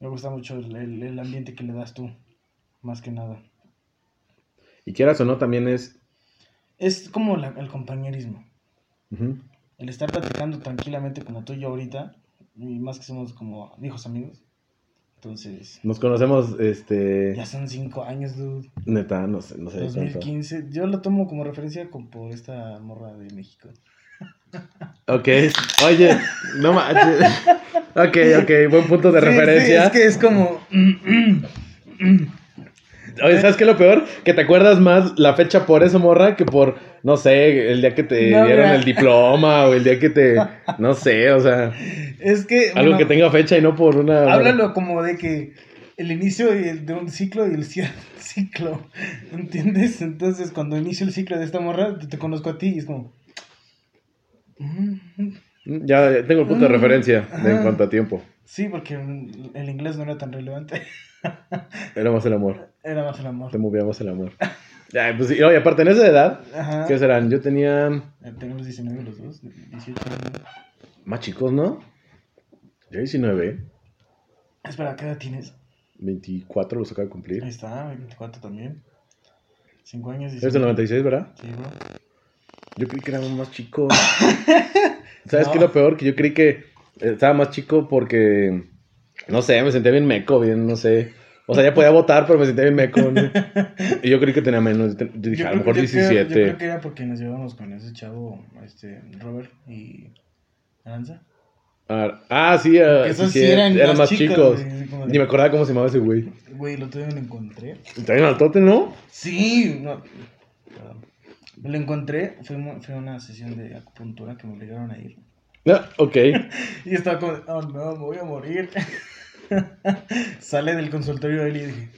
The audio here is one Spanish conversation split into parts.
Me gusta mucho el, el- el ambiente que le das tú, más que nada. Y quieras o no, también es... Es como la- el compañerismo. El estar platicando tranquilamente como tú y yo ahorita, y más que somos como viejos amigos. Entonces, Nos conocemos, este... ya son cinco años, dude. Neta, no sé, no sé cuánto. 2015. Yo lo tomo como referencia con, por esta morra de México. Ok, oye, no manches. Ok, ok, buen punto de Sí, referencia. sí, es que es como. Oye, ¿sabes qué es lo peor? Que te acuerdas más la fecha por eso, morra, que por, no sé, el día que te No, dieron mira. el diploma o el día que te, no sé, o sea, Es que. algo bueno, que tenga fecha y no por una... Háblalo como de que el inicio de un ciclo y el cierre del ciclo. ¿Entiendes? Entonces, cuando inicio el ciclo de esta morra, te, te conozco a ti y es como. Ya, tengo el punto de referencia de en cuanto a tiempo. Sí, porque el inglés no era tan relevante. Era más el amor, Era más el amor. te movíamos el amor. Ya, pues oye, aparte en esa edad, Ajá. ¿qué serán? Yo tenía Tenemos 19 los dos, 18 años. más chicos, ¿no? Yo 19, Espera, ¿qué edad tienes? 24 los acabo de Ahí cumplir. está, 24 también. 5 años. Eres del 96, ¿verdad? Sí, bro. Yo creí que era más chico. ¿Sabes No. qué es lo peor? Que yo creí que estaba más chico porque, no sé, me sentía bien meco, bien, no sé. O sea, ya podía votar, pero me sentía bien meco. ¿no? Y yo creí que tenía menos. Yo dije, a lo mejor yo creo- 17. yo creo que era porque nos llevamos con ese chavo, este, Robert y Aranza. Ah, ah, sí, ah, esos sí, eran eran más chicos, chicos. Ni me acordaba cómo se llamaba ese güey. Güey, día me lo encontré. También altote, ¿no? Sí, no. Lo encontré, fue, fue una sesión de acupuntura que me obligaron a ir. Ah, ok. Y estaba como, oh no, me voy a morir. Sale del consultorio de él y dije,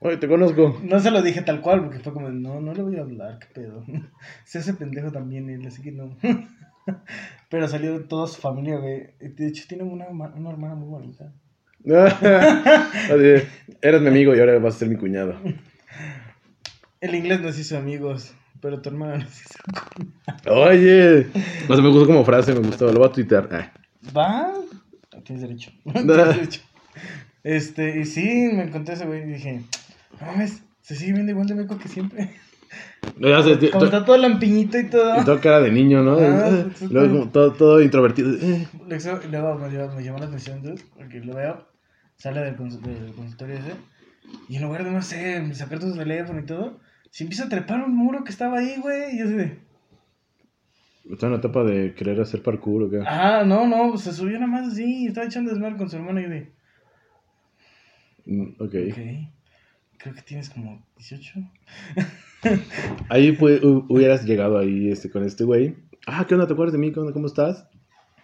Oye, te conozco. no se lo dije tal cual, porque fue como, no, no le voy a hablar, qué pedo. Se hace pendejo también él, así que no. Pero salió toda su familia, güey. De hecho, tiene una, una hermana muy bonita. Oye, Eres mi amigo y ahora vas a ser mi cuñado. El inglés nos hizo amigos, pero tu hermana nos hizo. Oye. No sé, me gustó como frase, me gustó. Lo voy a tuitear. Ah. ¿Va? Tienes derecho. Tienes derecho. Este, y sí, me encontré ese güey y dije, no mames, se sigue viendo igual de meco que siempre. No, ya sé, Como está todo lampiñito y todo. Y todo cara de niño, ¿no? Ah, Eh. Luego como todo, todo introvertido. Luego, me, dio- me llamó la atención, porque lo veo, sale del, cons- del consultorio ese, y en lugar de, no sé, sacar tu teléfono y todo, se empieza a trepar un muro que estaba ahí, güey, y yo así de, Está en la etapa de querer hacer parkour o qué. ah, no, no, pues se subió nada más así, estaba echando desmadre con su hermano, y de, Mm, ok. ok, creo que tienes como 18. Ahí pu- hu- hubieras llegado ahí este, con este güey. Ah, ¿qué onda? ¿Te acuerdas de mí? ¿Qué onda? ¿Cómo estás?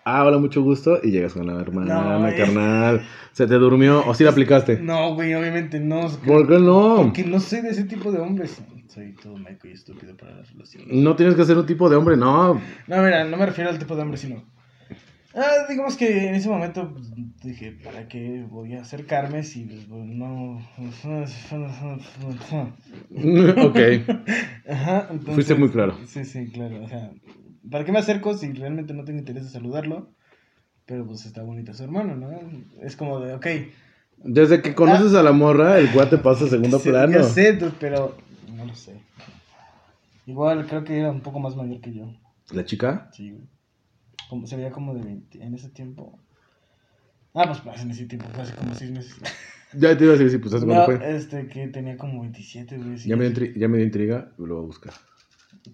Ah, hola, mucho gusto. Y llegas con la hermana, No, eh. carnal. ¿Se te durmió? ¿O sí la aplicaste? No, güey, obviamente no. ¿Por qué no? Porque no soy de ese tipo de hombres. Soy todo meco y estúpido para las relaciones. No tienes que ser un tipo de hombre, no. No, mira, no me refiero al tipo de hombre, sino. Ah, digamos que en ese momento pues, dije, ¿para qué voy a acercarme si pues, no. ok. Ajá, entonces. Fuiste muy claro. Sí, sí, claro. O sea, ¿para qué me acerco si realmente no tengo interés de saludarlo? Pero pues está bonito su hermano, ¿no? Es como de, ok. Desde que conoces a la morra, el guate pasa a segundo sí, plano. Ya sé, dude, pero no sé. Igual creo que era un poco más mayor que yo. ¿La chica? Sí, güey. Como, se veía como de 20 en ese tiempo. Ah, pues, pues en ese tiempo, fue hace como 6 meses. Ya te iba a decir, sí, pues ¿hace No, fue? este, que tenía como 27, güey. sí, Ya me, dio ya me dio intriga, lo voy a buscar.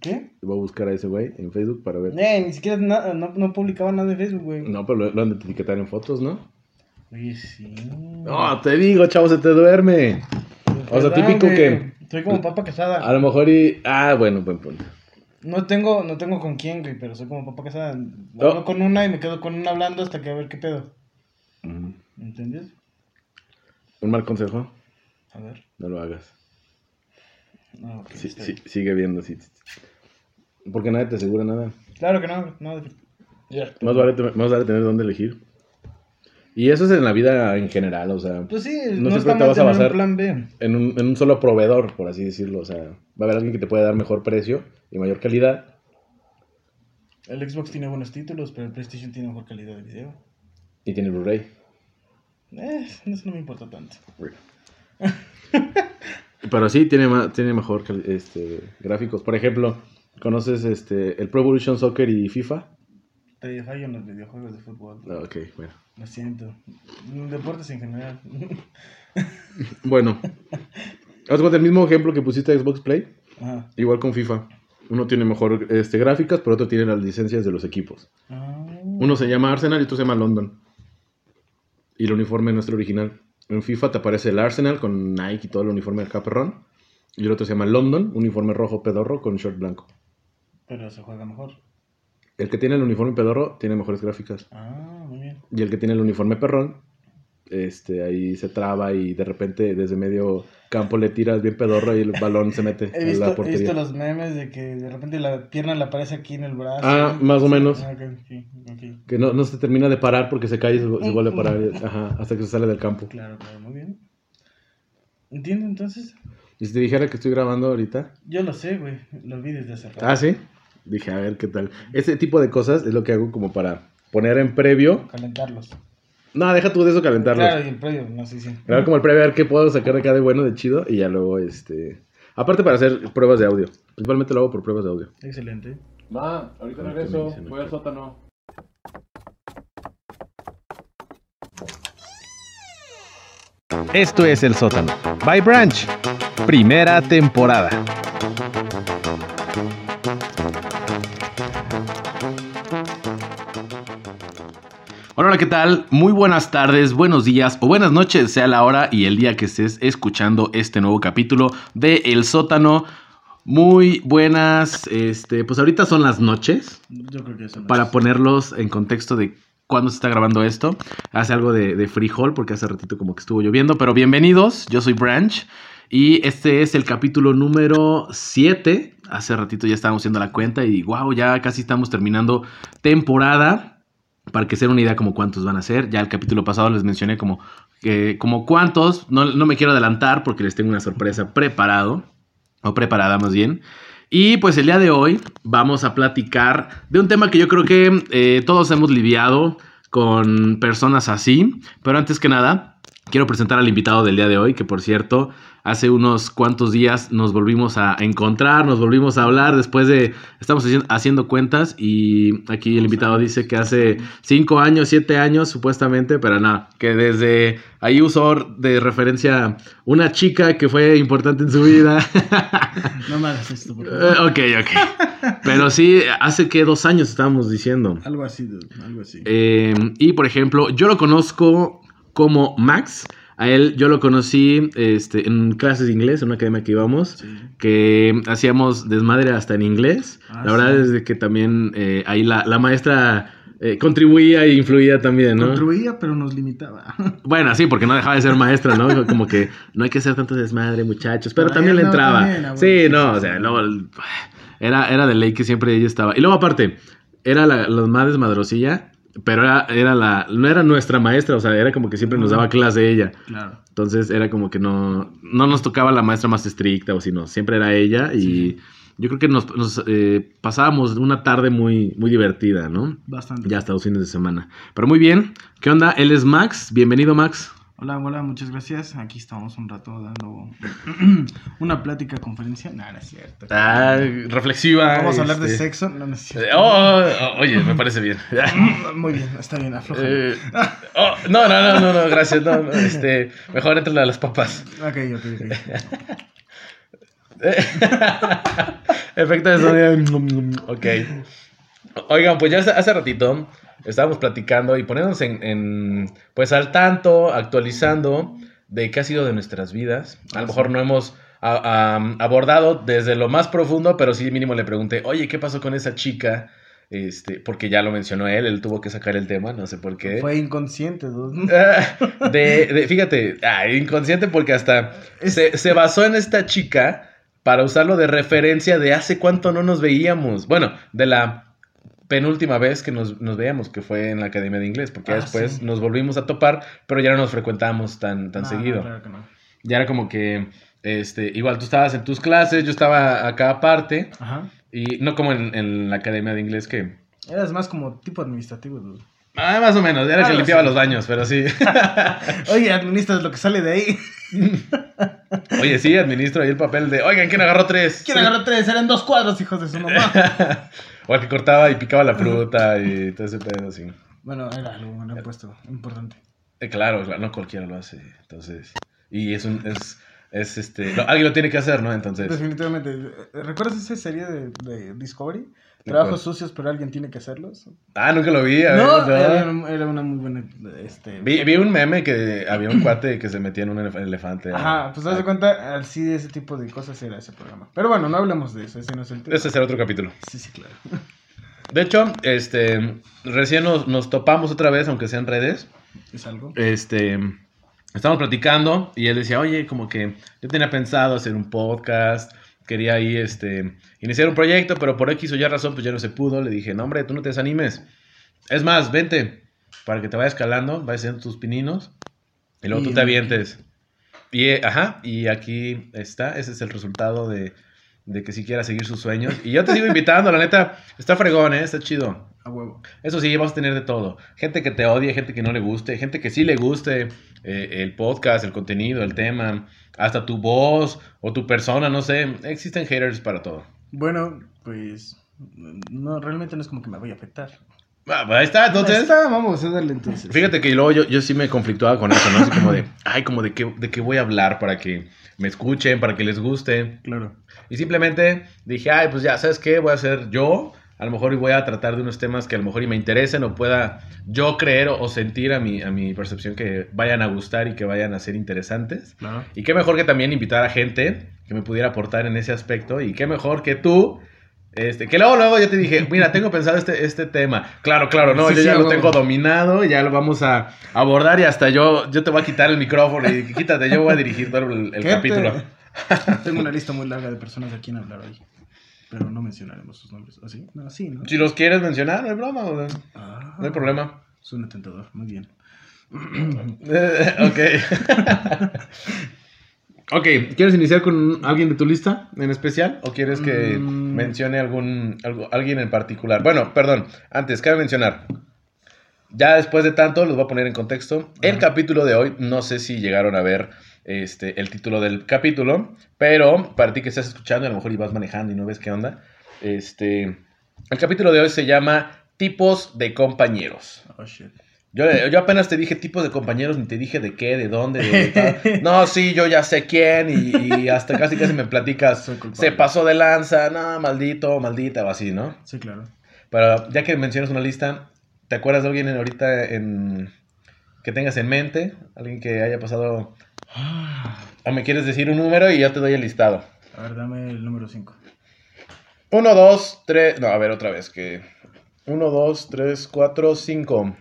¿Qué? Voy a buscar a ese güey en Facebook para ver. Eh, ni siquiera na- no, no publicaba nada en Facebook, güey. No, pero lo, lo han de etiquetar en fotos, ¿no? Oye, sí. No, te digo, chavo, se te duerme. o sea, ¿Verdad, típico güey? que- Soy como papa casada. A lo mejor y... Ah, bueno, buen punto. No tengo, no tengo con quién, güey, pero soy como papa casada. Oh. Hablo con una y me quedo con una hablando hasta que a ver qué pedo. Ujú. ¿Entiendes? Un mal consejo, A ver. no lo hagas. No, ok, Sí, está sí, bien. sigue viendo, sí. Porque nadie te asegura nada. Claro que no, no. Ya. Más vale, más vale tener dónde elegir. Y eso es en la vida en general, o sea, Pues sí, No no, siempre está te vas a basar- un plan B. en un, en un solo proveedor, por así decirlo. O sea, va a haber alguien que te pueda dar mejor precio y mayor calidad. El Xbox tiene buenos títulos, pero el PlayStation tiene mejor calidad de video. Y tiene Blu-ray. Eh, eso no me importa tanto. Pero sí, tiene, tiene mejor este, gráficos. Por ejemplo, ¿conoces este, el Pro Evolution Soccer y FIFA? Te fallo en los videojuegos de fútbol. Ah, Ok, bueno. Lo siento. Deportes en general. Bueno, haz el mismo ejemplo que pusiste de Xbox Play, Ajá. igual con FIFA. Uno tiene mejor este, gráficas, pero otro tiene las licencias de los equipos. Ah. Uno se llama Arsenal y otro se llama London. Y el uniforme nuestro original. En FIFA te aparece el Arsenal con Nike y todo el uniforme del caperrón. Y el otro se llama London, uniforme rojo pedorro con short blanco. Pero se juega mejor. El que tiene el uniforme pedorro tiene mejores gráficas. Ah, muy bien. Y el que tiene el uniforme perrón, este, ahí se traba y de repente desde medio campo le tiras bien pedorro y el balón se mete He en visto, he los memes de que de repente la pierna le aparece aquí en el brazo. Ah, más o menos. Ah, ok, ok, ok. Que no, no se termina de parar porque se cae y se, se vuelve a parar ajá, hasta que se sale del campo. Claro, claro, muy bien. ¿Entiendo entonces? Y si te dijera que estoy grabando ahorita, Yo lo sé, güey. Lo vi desde hace rato. ah, sí, dije, a ver qué tal. Ese tipo de cosas es lo que hago como para poner en previo. Calentarlos. No, deja tú de eso calentarlos. Claro, y el previo, no sé si. Grabar como el previo, a ver qué puedo sacar de acá de bueno, de chido, y ya luego, este... Aparte para hacer pruebas de audio. Principalmente lo hago por pruebas de audio. Excelente. Va, ahorita Ah, regreso, voy al al sótano. Esto es El Sótano. By Branch. Primera temporada. Hola, ¿qué tal? Muy buenas tardes, buenos días o buenas noches, sea la hora y el día que estés escuchando este nuevo capítulo de El Sótano. Muy buenas, este, pues ahorita son las noches, Yo creo que eso no para ponerlos en contexto de cuándo se está grabando esto. Hace algo de, de frijol porque hace ratito como que estuvo lloviendo, pero bienvenidos, yo soy Branch y este es el capítulo número 7. Hace ratito ya estábamos haciendo la cuenta y wow, ya casi estamos terminando temporada. Para que se den una idea como cuántos van a ser. Ya el capítulo pasado les mencioné como, como cuántos. No, no me quiero adelantar porque les tengo una sorpresa preparado. O preparada más bien. Y pues el día de hoy vamos a platicar de un tema que yo creo que eh, todos hemos lidiado con personas así. Pero antes que nada, quiero presentar al invitado del día de hoy, que por cierto, hace unos cuantos días nos volvimos a encontrar, nos volvimos a hablar después de, estamos haciendo, cuentas y aquí el invitado dice que hace cinco años, siete años supuestamente, pero nada, que desde ahí usó de referencia una chica que fue importante en su vida. No me hagas esto, por Eh, favor. ok, ok. Pero sí, hace que dos años estábamos diciendo. Algo así, algo así. Eh, y por ejemplo, yo lo conozco como Max. A él yo lo conocí este, en clases de inglés, en una academia que íbamos, Sí. que hacíamos desmadre hasta en inglés. Ah, la verdad sí. es que también eh, ahí la, la maestra eh, contribuía e influía también, ¿no? Contribuía, pero nos limitaba. Bueno, sí, porque no dejaba de ser maestra, ¿no? Como que no hay que hacer tanto desmadre, muchachos, pero también le no, entraba. también, bueno, sí, sí, no, o sea, luego era, era de ley que siempre ella estaba. Y luego aparte, era la, la más desmadrosilla, pero era, era la, no era nuestra maestra, o sea, era como que siempre nos daba clase ella. Claro. Entonces era como que no, no nos tocaba la maestra más estricta o si no, siempre era ella y yo creo que nos, nos, eh, pasábamos una tarde muy, muy divertida, ¿no? Bastante. Ya hasta los fines de semana. Pero muy bien, ¿qué onda? Él es Max, bienvenido Max. Hola, hola, muchas gracias. Aquí estamos un rato dando una plática, conferencia. No, no es cierto. Ah, reflexiva. Vamos a hablar de este. sexo. No, no es Eh, cierto. oh, oh, oye, me parece bien. Muy bien, está bien, afloja. Eh, oh, no, no, no, no, no, gracias. No, no, este, mejor entre las papas. Ok, ok, ok. Efecto de sonido. Ok. Oigan, pues ya hace, hace ratito estábamos platicando y poniéndonos en, en, pues al tanto, actualizando de qué ha sido de nuestras vidas. A lo mejor no hemos a- a- abordado desde lo más profundo, pero sí mínimo le pregunté, oye, ¿qué pasó con esa chica? Este, porque ya lo mencionó él, él tuvo que sacar el tema, no sé por qué. Fue inconsciente, dude. de, de- fíjate, ah, inconsciente porque hasta se, se basó en esta chica para usarlo de referencia de hace cuánto no nos veíamos. Bueno, de la penúltima vez que nos, nos veíamos, que fue en la Academia de Inglés, porque Ah, después sí. nos volvimos a topar, pero ya no nos frecuentábamos tan, tan No, seguido. no, claro que no. Ya era como que, este, igual tú estabas en tus clases, yo estaba acá aparte, Ajá. y no como en, en la Academia de Inglés que... Eras más como tipo administrativo, dude. Ah, más o menos, era el Ah, que limpiaba sí. los baños, pero sí. Oye, administras lo que sale de ahí. Oye, sí, administro ahí el papel de, oigan, ¿quién agarró tres? ¿Quién agarró tres? Eran dos cuadros, hijos de su mamá. o el que cortaba y picaba la fruta y todo ese pedo, sí. bueno, era algo, un puesto importante. Eh, claro, claro, no cualquiera lo hace, entonces... Y es un... Es, es este... no, alguien lo tiene que hacer, ¿no? Entonces... Definitivamente. ¿Recuerdas esa serie de, de Discovery? ¿De Trabajos sucios, pero alguien tiene que hacerlos. Ah, nunca lo vi. a ver, No, no. Era, una muy buena. Este, Vi, vi un meme que había un cuate que se metía en un elef- elefante. Ajá, pues haz de cuenta, así de ese tipo de cosas era ese programa. Pero bueno, no hablemos de eso, ese no es el tema. Ese será otro capítulo. Sí, sí, claro. De hecho, este, recién nos, nos topamos otra vez, aunque sea en redes. Es algo. Este, estábamos platicando y él decía, oye, como que yo tenía pensado hacer un podcast, quería ahí, este, iniciar un proyecto, pero por X o Y razón, pues ya no se pudo. Le dije, no, hombre, tú no te desanimes. Es más, vente, para que te vayas calando, vayas haciendo tus pininos y luego Y- tú te avientes. Y, eh, ajá, y aquí está, ese es el resultado de, de que si quiera seguir sus sueños. Y yo te sigo invitando, la neta, está fregón, ¿eh? Está chido. A huevo. Eso sí, vas a tener de todo. Gente que te odie, gente que no le guste, gente que sí le guste eh, el podcast, el contenido, el tema, hasta tu voz o tu persona, no sé. Existen haters para todo. Bueno, pues. No, realmente no es como que me vaya a afectar. Ah, pues ahí está, entonces. Ahí está, vamos a darle entonces. Fíjate que luego yo, yo sí me conflictuaba con eso, ¿no? Así como de, ay, como de qué, de qué voy a hablar para que me escuchen, para que les guste. Claro. Y simplemente dije, ay, pues ya, ¿sabes qué? Voy a hacer yo. A lo mejor voy a tratar de unos temas que a lo mejor y me interesen o pueda yo creer o, sentir a mi, a mi percepción que vayan a gustar y que vayan a ser interesantes. Y qué mejor que también invitar a gente que me pudiera aportar en ese aspecto. Y qué mejor que tú. Este, que luego, luego yo te dije, mira, tengo pensado este, este tema. Claro, claro, no, Sí, yo sí, ya lo tengo dominado, ya lo vamos a abordar y hasta yo, yo te voy a quitar el micrófono y quítate, yo voy a dirigir todo el, el ¿Qué capítulo. te- Tengo una lista muy larga de personas a quien hablar hoy. Pero no mencionaremos sus nombres. ¿O sí? No, sí, ¿no? Si los quieres mencionar, no hay broma, o sea, Ah, no hay problema. Suena tentador. Muy bien. Ok. ok, ¿quieres iniciar con alguien de tu lista en especial? ¿O quieres que Mm. mencione algún, algo- alguien en particular? Bueno, perdón, antes, cabe mencionar. Ya después de tanto, los voy a poner en contexto. El capítulo de hoy, no sé si llegaron a ver este, el título del capítulo, pero para ti que estás escuchando, a lo mejor ibas manejando y no ves qué onda. Este, el capítulo de hoy se llama Tipos de compañeros. Oh, shit. Yo, yo apenas te dije tipos de compañeros, ni te dije de qué, de dónde, de tal. No, sí, yo ya sé quién, y, y hasta casi casi me platicas, se pasó de lanza, no, maldito, maldita, o así, ¿no? Sí, claro. Pero ya que mencionas una lista, ¿te acuerdas de alguien en- ahorita en, que tengas en mente? Alguien que haya pasado, o me quieres decir un número y yo te doy el listado. A ver, dame el número 5. Uno, dos, tres, no, a ver otra vez, que... Uno, dos, tres, cuatro, cinco.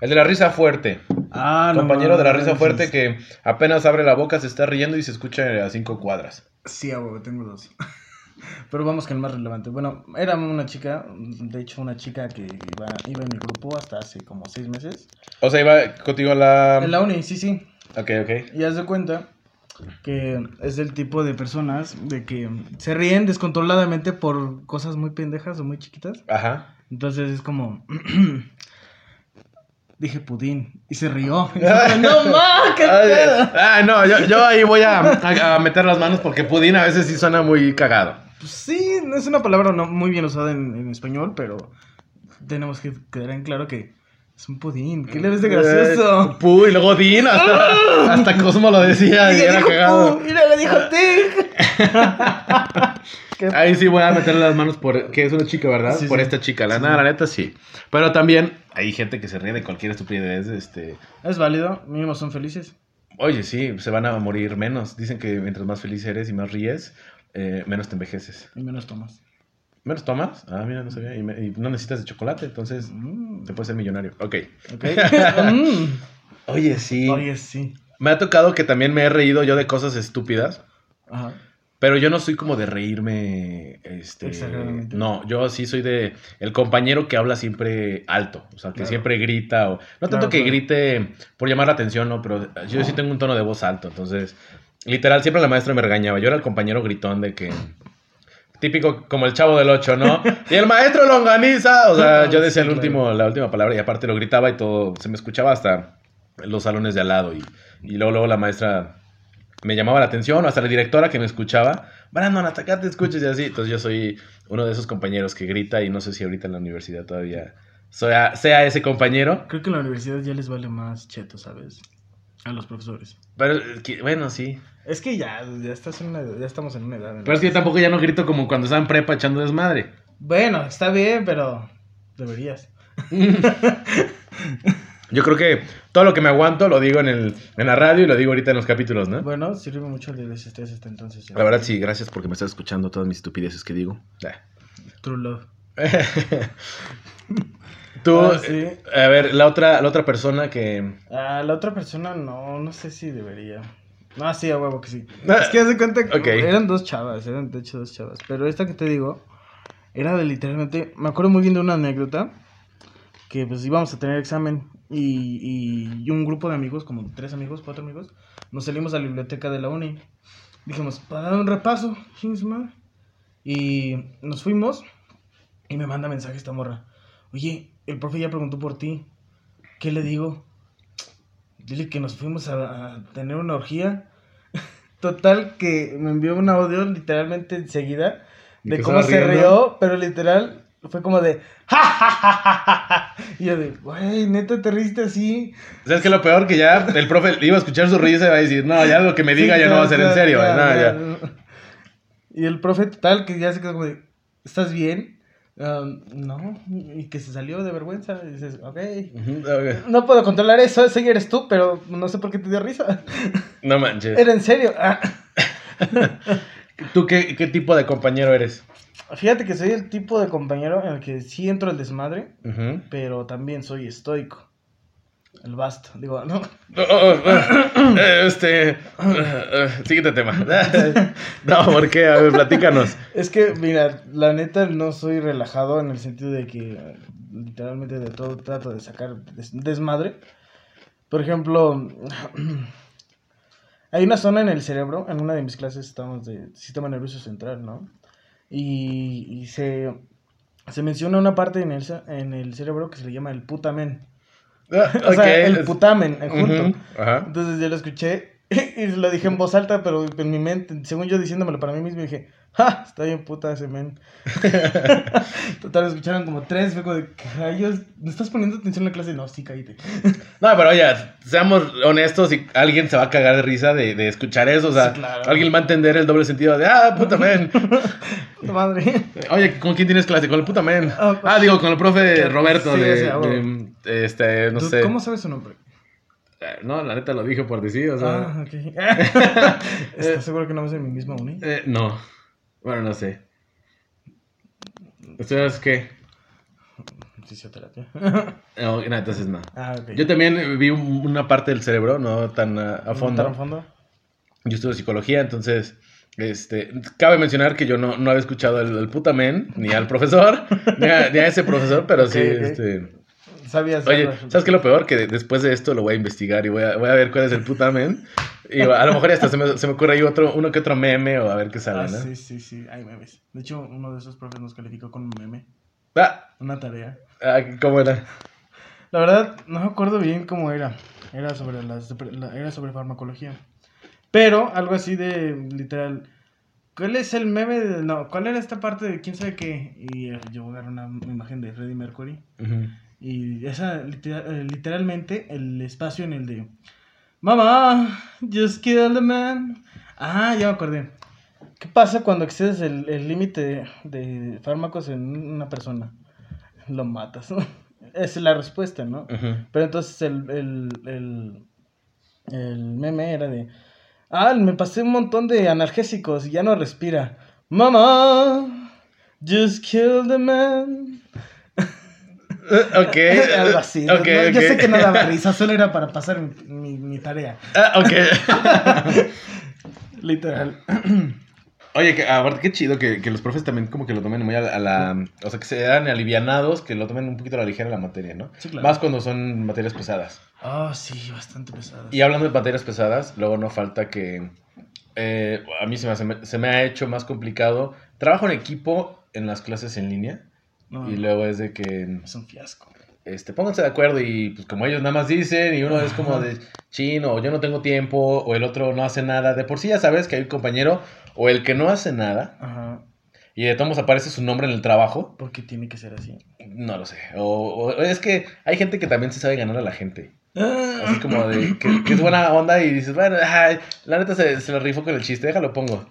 El de la risa fuerte. Ah, compañero de la risa fuerte que apenas abre la boca, se está riendo y se escucha a cinco cuadras. Sí, a huevo, tengo dos. Pero vamos con el más relevante. Bueno, era una chica, de hecho, una chica que iba, iba en mi grupo hasta hace como seis meses. O sea, iba contigo a la... En la uni, sí, sí. Ok, ok. Y haz de cuenta que es del tipo de personas de que se ríen descontroladamente por cosas muy pendejas o muy chiquitas. Ajá. Entonces es como... Dije pudín y se rió. Y no ma, qué pedo. ah, no, yo, yo ahí voy a, a- a meter las manos porque pudín a veces sí suena muy cagado. Pues sí, es una palabra no muy bien usada en, en español, pero tenemos que quedar en claro que es un pudín. ¿Qué le ves de Eh, gracioso? Pu y luego Din, hasta, hasta Cosmo lo decía y Mira, era dijo cagado. pu, mira, le dijo tig. Ahí sí voy a meter las manos por que es una chica, ¿verdad? Sí, por sí. esta chica. La, Sí. nada, la neta sí. Pero también hay gente que se ríe de cualquier estupidez. Este, Es válido, mínimo son felices. Oye, sí, se van a morir menos. Dicen que mientras más feliz eres y más ríes, eh, menos te envejeces. Y menos tomas. ¿Menos tomas? Ah, mira, no sabía. Y, me- y no necesitas de chocolate, entonces Mm, te puedes ser millonario. Ok. ok. Mm. Oye, sí. Oye, sí. Me ha tocado que también me he reído yo de cosas estúpidas. Ajá. Pero yo no soy como de reírme, este... Exageradamente. No, yo sí soy de el compañero que habla siempre alto, o sea, que Claro. siempre grita, o... No tanto que claro. grite por llamar la atención, ¿no? Pero yo sí tengo un tono de voz alto, entonces... Literal, siempre la maestra me regañaba. Yo era el compañero gritón de que... típico como el chavo del 8, ¿no? Y el maestro longaniza, o sea, yo decía el último, la última palabra y aparte lo gritaba y todo, se me escuchaba hasta los salones de al lado y, y luego, luego la maestra me llamaba la atención, o hasta la directora que me escuchaba, Brandon, hasta acá te escuches y así. Entonces yo soy uno de esos compañeros que grita y no sé si ahorita en la universidad todavía sea, sea ese compañero. Creo que en la universidad ya les vale más cheto, ¿sabes? A los profesores. Pero que, bueno, sí. Es que ya, ya, estás en una, ya estamos en una edad. Pero es que yo tampoco ya no grito como cuando estaba en prepa echando desmadre. Bueno, está bien, pero deberías. Yo creo que todo lo que me aguanto lo digo en, el, en la radio y lo digo ahorita en los capítulos, ¿no? Bueno, sirve mucho el de desestrés hasta entonces. ya. La verdad sí, gracias porque me estás escuchando todas mis estupideces que digo. True love. Tú, Ah, sí. a ver, la otra, la otra persona que... Ah, la otra persona no, no sé si debería. No, sí, a huevo que sí. Ah, Es que haz de cuenta que eran dos chavas, eran de hecho dos chavas. Pero esta que te digo, era de literalmente. Me acuerdo muy bien de una anécdota. Que pues íbamos a tener examen. Y, y, y un grupo de amigos, como tres amigos, cuatro amigos, nos salimos a la biblioteca de la uni. Dijimos, para dar un repaso. Y nos fuimos. Y me manda mensaje esta morra. Oye, el profe ya preguntó por ti. ¿Qué le digo? Dile que nos fuimos a, a tener una orgía. Total, que me envió un audio literalmente enseguida ¿Y de que cómo se riendo? rió, pero literal fue como de ¡Ja, ja, ja! Y yo de, güey, neta te riste así. ¿Sabes qué es lo peor? Que ya el profe iba a escuchar su risa y va a decir, no, ya lo que me diga Sí, ya no va a ser en serio. ya, no, ya. ya. Y el profe total que ya se quedó como de, ¿estás bien? Um, no, y que se salió de vergüenza. Y dices, ok. Ujú, ok. No puedo controlar eso, ese eres tú, pero no sé por qué te dio risa. No manches. Era en serio. Ah. ¿Tú qué, qué tipo de compañero eres? Fíjate que soy el tipo de compañero en el que sí entro al desmadre, pero también soy estoico. El basto. Digo, no. Oh, oh, oh, eh, este. siguiente tema. No, ¿por qué? A ver, platícanos. Es que, mira, la neta no soy relajado en el sentido de que literalmente de todo trato de sacar des- desmadre. Por ejemplo, hay una zona en el cerebro, en una de mis clases estamos de sistema nervioso central, ¿no? Y, y se, se menciona una parte en el, en el cerebro que se le llama el putamen. O sea, el putamen, eh, junto. Ujú, Ajá. Entonces yo lo escuché y lo dije en voz alta, pero en mi mente, según yo diciéndomelo para mí mismo, dije, ¡ja! Está bien puta ese men. Total, escucharon como tres, fue como de, rayos, ¿me estás poniendo atención en la clase? No, sí, cállate. No, pero oye, seamos honestos y alguien se va a cagar de risa de, de escuchar eso. O sea, Sí, claro. alguien va a entender el doble sentido de, ah, puta men. Puta madre. Oye, ¿con quién tienes clase? Con el puta men. Ah, pues- Ah, digo, con el profe Roberto sí, de, Este, no ¿Tú sé. ¿Cómo sabes su nombre? Eh, No, la neta lo dije por decir, o sea. Ah, ok. ¿Estás seguro que no vas en mi misma uni? eh, no. Bueno, no sé. ¿Ustedes qué? Fisioterapia. No, no, entonces no. ah, ok. Yo también vi un- una parte del cerebro, no tan a, a fondo. ¿Tan a fondo? Yo estudio psicología, entonces, este, cabe mencionar que yo no, no había escuchado el, el puta men, ni al profesor, ni a, ni a ese profesor, pero sí, Ok, ok. este... ¿Sabías? Oye? ¿sabes qué es lo peor? Que de- después de esto lo voy a investigar y voy a, voy a ver cuál es el puta men. Y a lo mejor hasta se me, se me ocurre ahí otro, uno que otro meme o a ver qué sale, Ah, ¿no? sí, sí, sí. Hay memes. De hecho, uno de esos profes nos calificó con un meme. Ah, Una tarea. ah, ¿cómo era? La verdad, no me acuerdo bien cómo era. Era sobre, las, la- era sobre farmacología. Pero algo así de literal. ¿Cuál es el meme? De, no, ¿cuál era esta parte de quién sabe qué? Y yo agarré una imagen de Freddie Mercury. Ujú. Y esa, eh, literalmente, el espacio en el de. Mamá, just kill the man. Ah, ya me acordé. ¿Qué pasa cuando excedes el límite de, de fármacos en una persona? Lo matas. Esa es la respuesta, ¿no? Pero entonces el, el, el, el meme era de, ah, me pasé un montón de analgésicos y ya no respira. Mamá, just kill the man. Ok. Algo así. ¿no? Ok, No, Yo sé que no daba risa, solo era para pasar mi, mi, mi tarea. Ah, ok. Literal. Oye, que, aparte, qué chido que, que los profes también como que lo tomen muy a la, a la- O sea, que sean alivianados, que lo tomen un poquito a la ligera la materia, ¿no? Sí, claro. Más cuando son materias pesadas. Ah, sí, bastante pesado. Y hablando de materias pesadas, luego no falta que... eh, a mí se me, se me ha hecho más complicado trabajo en equipo en las clases en línea. No, Y luego es de que es un fiasco. este, pónganse de acuerdo y pues como ellos nada más dicen y uno es como de chino, o yo no tengo tiempo, o el otro no hace nada. De por sí ya sabes que hay un compañero o el que no hace nada Ajá. y de todos aparece su nombre en el trabajo. ¿Por qué tiene que ser así? No lo sé. O, o es que hay gente que también se sabe ganar a la gente. Así como de que, que es buena onda y dices, bueno, ay, la neta se, se lo rifó con el chiste, déjalo pongo.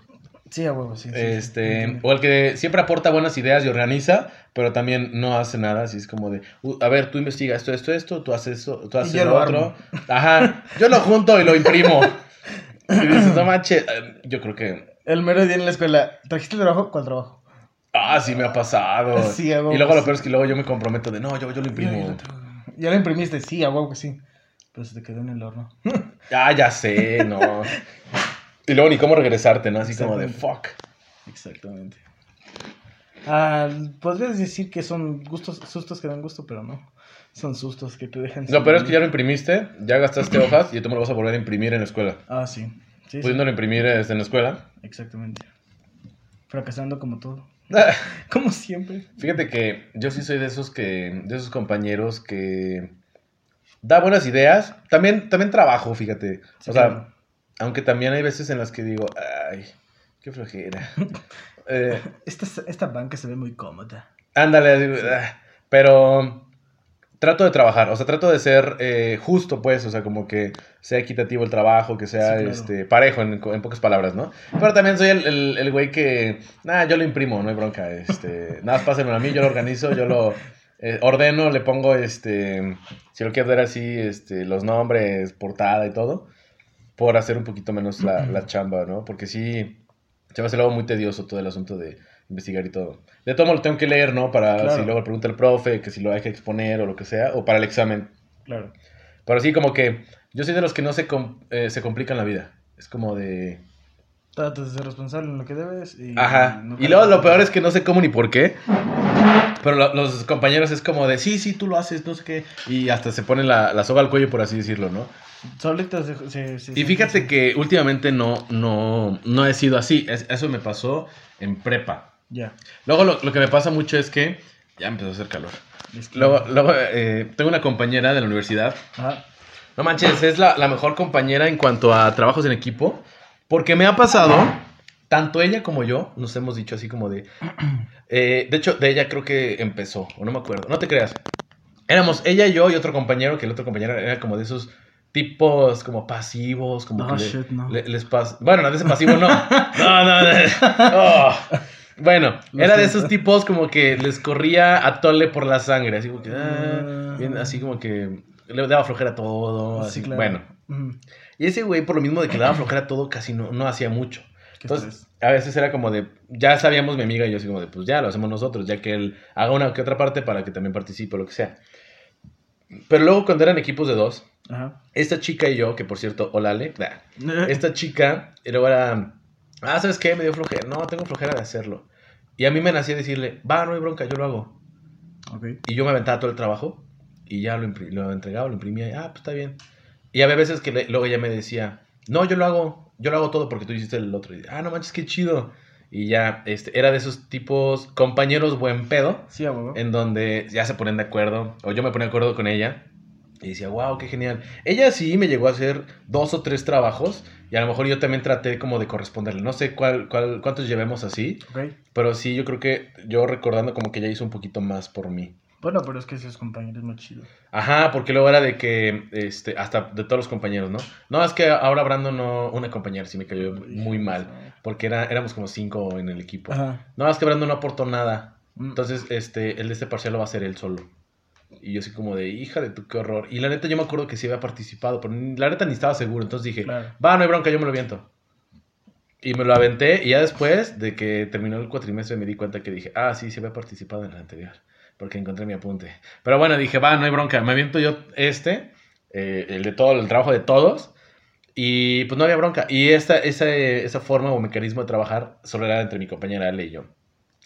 Sí, a huevo, sí. sí, sí. Este, o el que siempre aporta buenas ideas y organiza, pero también no hace nada, así es como de, "Uh, a ver, tú investiga esto, esto, esto, tú haces eso, tú haces yo lo lo otro. armo. Ajá, yo lo junto y lo imprimo. Y dices, no manches, yo creo que, El mero día en la escuela. ¿Trajiste el trabajo? ¿Cuál trabajo? ah, sí me ha pasado. Sí, a huevo y luego lo peor es que luego yo me comprometo de, no, yo, yo lo imprimo. ¿Ya lo imprimiste? Sí, a huevo que sí. Pero se te quedó en el horno. Ah, ya sé, no. Y luego ni cómo regresarte, ¿no? Así como de, fuck. Exactamente. Ah, podrías decir que son gustos, sustos que dan gusto, pero no. Son sustos que te dejan. Lo sin peor es que ya lo imprimiste, ya gastaste hojas y tú me lo vas a volver a imprimir en la escuela. Ah, sí. Sí, sí. Pudiéndolo imprimir este, en la escuela. Exactamente. Fracasando como todo. Como siempre. Fíjate que yo sí soy de esos que, de esos compañeros que da buenas ideas. También, también trabajo, fíjate. Sí, o sea, claro. Aunque también hay veces en las que digo, ay, qué flojera. Eh, Esta, esta banca se ve muy cómoda. ándale, digo, ah, pero trato de trabajar, o sea, trato de ser eh, justo, pues, o sea, como que sea equitativo el trabajo, que sea Sí, claro. este, parejo, en, en pocas palabras, ¿no? Pero también soy el, el, el güey que, nada, yo lo imprimo, no hay bronca, este, nada más pásenlo a mí, yo lo organizo, yo lo eh, ordeno, le pongo, este, si lo quieres ver así, este, los nombres, portada y todo, por hacer un poquito menos la, la chamba, ¿no? Porque sí, se me hace luego muy tedioso todo el asunto de investigar y todo. De todo modo lo tengo que leer, ¿no? Para Claro. si luego le pregunta el profe, que si lo hay que exponer o lo que sea, o para el examen. Claro. Pero sí, como que yo soy de los que no se, com- eh, se complican la vida. Es como de... Tratas de ser responsable en lo que debes. Y Ajá. Y luego lo peor es que no sé cómo ni por qué. Pero lo- los compañeros es como de, sí, sí, tú lo haces, no sé qué. Y hasta se ponen la, la soga al cuello, por así decirlo, ¿no? Solitas se, se- se- Y fíjate que últimamente no, no, no he sido así. Es- eso me pasó en prepa. Ya. Luego lo, lo que me pasa mucho es que ya empezó a hacer calor. es que- Luego, luego eh, tengo una compañera de la universidad. Ajá. No manches, es la, la mejor compañera en cuanto a trabajos en equipo. Porque me ha pasado, tanto ella como yo, nos hemos dicho así como de... eh, de hecho, de ella creo que empezó, o no me acuerdo. No te creas. Éramos ella y yo y otro compañero, que el otro compañero era como de esos tipos como pasivos, como Ah, que le- shit, no. le- les pas- Bueno, no, de ese pasivo no. No, no, no. Oh. Bueno, Lo era de esos tipos como que les corría a tole por la sangre, así como que... ah, Ah. bien, así como que le daba flojera todo. Sí, así, claro. Bueno, y ese güey, por lo mismo de que le daba flojera todo, casi no, no hacía mucho. ¿Qué Entonces, a veces era como de, ya sabíamos mi amiga y yo así como de, pues ya lo hacemos nosotros, ya que él haga una que otra parte para que también participe o lo que sea. Pero luego cuando eran equipos de dos, Ajá. esta chica y yo, que por cierto, hola Ale, nah, esta chica, era, ah, ¿sabes qué? Me dio flojera, no, tengo flojera de hacerlo. Y a mí me nacía decirle, va, no hay bronca, yo lo hago. Ok. Y yo me aventaba todo el trabajo y ya lo, lo entregaba, lo imprimía y, ah, pues está bien. Y había veces que le- luego ella me decía, no, yo lo hago, yo lo hago todo porque tú hiciste el otro. Y, ah, no manches, qué chido. Y ya, este, era de esos tipos compañeros buen pedo, Sí, a huevo. en donde ya se ponen de acuerdo, o yo me ponía de acuerdo con ella. Y decía, wow, qué genial. Ella sí me llegó a hacer dos o tres trabajos y a lo mejor yo también traté como de corresponderle. No sé cuál, cuál, cuántos llevemos así, pero sí, yo creo que yo recordando como que ella hizo un poquito más por mí. Bueno, pero es que esos compañeros muy chidos. Ajá, porque luego era de que, este, hasta de todos los compañeros, ¿no? No, es que ahora Brandon no, una compañera sí me cayó muy mal, porque era, éramos como cinco en el equipo. Ajá. No, es que Brandon no aportó nada. Mm. Entonces, este, el de este parcial lo va a hacer él solo. Y yo así como de, hija de tu, qué horror. Y la neta yo me acuerdo que sí había participado, pero la neta ni estaba seguro. Entonces dije, Claro. va, no hay bronca, yo me lo viento. Y me lo aventé y ya después de que terminó el cuatrimestre me di cuenta que dije, ah, sí, sí había participado en el anterior, porque encontré mi apunte. Pero bueno, dije, va, no hay bronca, me aviento yo este, eh, el de todo, el trabajo de todos, y pues no había bronca. Y esta, esa, esa forma o mecanismo de trabajar solo era entre mi compañera Ale y yo.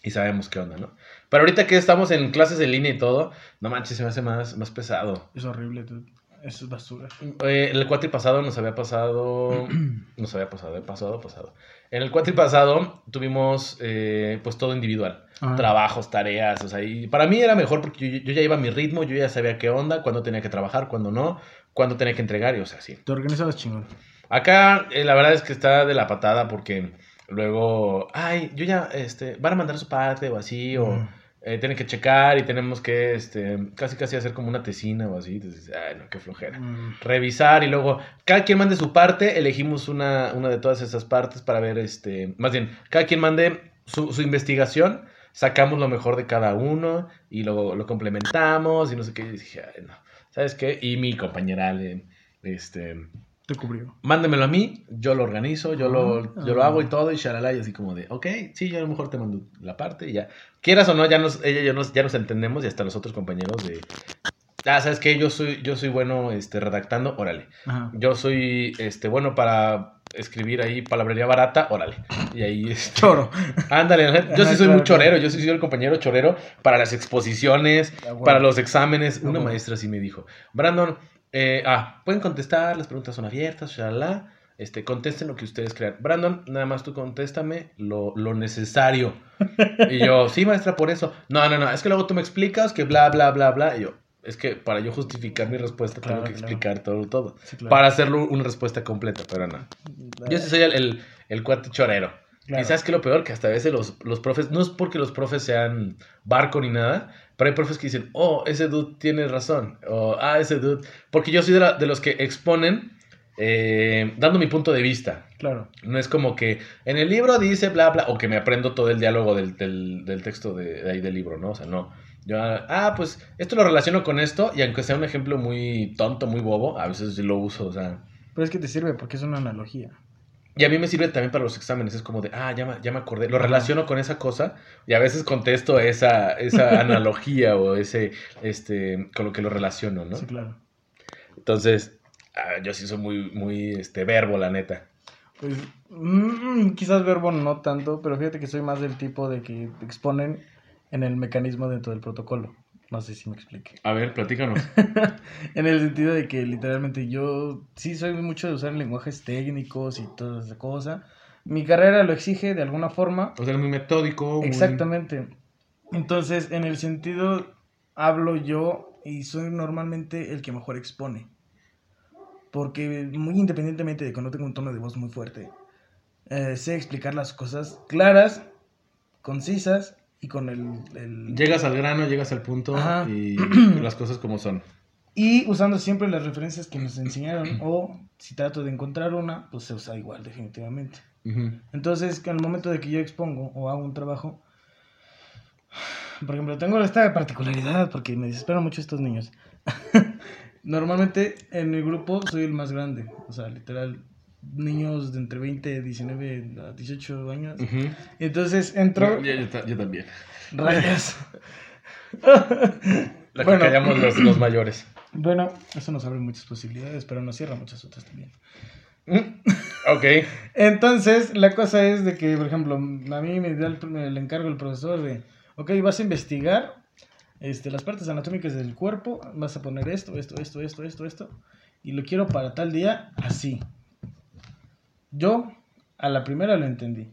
Y sabemos qué onda, ¿no? Pero ahorita que estamos en clases en línea y todo, no manches, se me hace más, más pesado. Es horrible. tú. Eso es basura. Eh, el cuatri pasado nos había pasado. nos había pasado, eh, pasado, pasado. En el cuatri pasado tuvimos eh, pues todo individual. Ajá. Trabajos, tareas, o sea, y para mí era mejor porque yo, yo ya iba a mi ritmo, yo ya sabía qué onda, cuándo tenía que trabajar, cuándo no, cuándo tenía que entregar, y o sea, sí. Te organizabas chingón. Acá eh, la verdad es que está de la patada porque luego, ay, yo ya, este, van a mandar su parte o así, o Mm. Eh, tienen que checar y tenemos que, este, casi casi hacer como una tesina o así. Entonces, ay, no, qué flojera. Mm. Revisar y luego, cada quien mande su parte, elegimos una, una de todas esas partes para ver, este, más bien, cada quien mande su, su investigación, sacamos lo mejor de cada uno y luego lo complementamos y no sé qué. Y dije, ay, no, ¿sabes qué? Y mi compañera le, este, Te cubrió. mándemelo a mí, yo lo organizo, yo lo, Ah. yo lo hago y todo, y shalala, y así como de, ok, sí, yo a lo mejor te mando la parte y ya. Quieras o no, ya nos, ella y yo nos, ya nos entendemos y hasta los otros compañeros de, ah, ¿sabes qué? Yo soy, yo soy bueno este, redactando, órale. Ajá. Yo soy este, bueno para escribir ahí palabrería barata, órale. Y ahí, este, Choro. ándale, yo sí soy muy chorero, yo sí soy el compañero chorero para las exposiciones, Ah, para los exámenes. Ah, Una maestra sí me dijo, Brandon, eh, ah, pueden contestar, las preguntas son abiertas, shalala. Este, contesten lo que ustedes crean. Brandon, nada más tú contéstame lo, lo necesario. Y yo, sí, maestra, por eso. No, no, no, es que luego tú me explicas que bla, bla, bla, bla. Y yo, es que para yo justificar mi respuesta Claro, tengo que claro. explicar todo, todo. Sí, claro. Para hacerlo una respuesta completa, pero no. Yo sí soy el, el, el cuate chorero. Sabes que lo peor, que hasta a veces los, los profes, no es porque los profes sean barco ni nada, pero hay profes que dicen, oh, ese dude tiene razón, o ah, ese dude, porque yo soy de, la- de los que exponen eh, dando mi punto de vista. Claro. No es como que en el libro dice bla, bla, o que me aprendo todo el diálogo del, del, del texto de, de ahí del libro, ¿no? O sea, no. Yo, ah, pues esto lo relaciono con esto, y aunque sea un ejemplo muy tonto, muy bobo, a veces lo uso, o sea. Pero es que te sirve porque es una analogía. Y a mí me sirve también para los exámenes, es como de, ah, ya me, ya me acordé, lo relaciono con esa cosa y a veces contesto esa, esa analogía o ese, este, con lo que lo relaciono, ¿no? Sí, claro. Entonces, ah, yo sí soy muy, muy, este, verbo, la neta. Pues mm, quizás verbo no tanto, pero fíjate que soy más del tipo de que exponen en el mecanismo dentro del protocolo. No sé si me explique. A ver, platícanos. En el sentido de que literalmente yo sí soy mucho de usar lenguajes técnicos y toda esa cosa. Mi carrera lo exige de alguna forma. O sea, muy metódico. muy- Exactamente. Entonces, en el sentido, hablo yo y soy normalmente el que mejor expone. Porque muy independientemente de que no tengo un tono de voz muy fuerte, eh, sé explicar las cosas claras, concisas y con el... el- Llegas al grano, llegas al punto Ajá. y las cosas como son. Y usando siempre las referencias que nos enseñaron, o si trato de encontrar una, pues se usa igual, definitivamente. Entonces, que al momento de que yo expongo o hago un trabajo, por ejemplo, tengo esta particularidad porque me desesperan mucho estos niños. Normalmente en mi grupo soy el más grande, o sea, literal, niños de entre 20, 19 a 18 años. Entonces entro, Yo, yo ta- yo también. rayas. La que Bueno. callamos los, los mayores. Bueno, eso nos abre muchas posibilidades, pero nos cierra muchas otras también. Mm. Ok. Entonces, la cosa es de que, por ejemplo, a mí me da el, el encargo el profesor de, ok, vas a investigar este, las partes anatómicas del cuerpo, vas a poner esto, esto, esto, esto, esto, esto, y lo quiero para tal día así. Yo, a la primera lo entendí.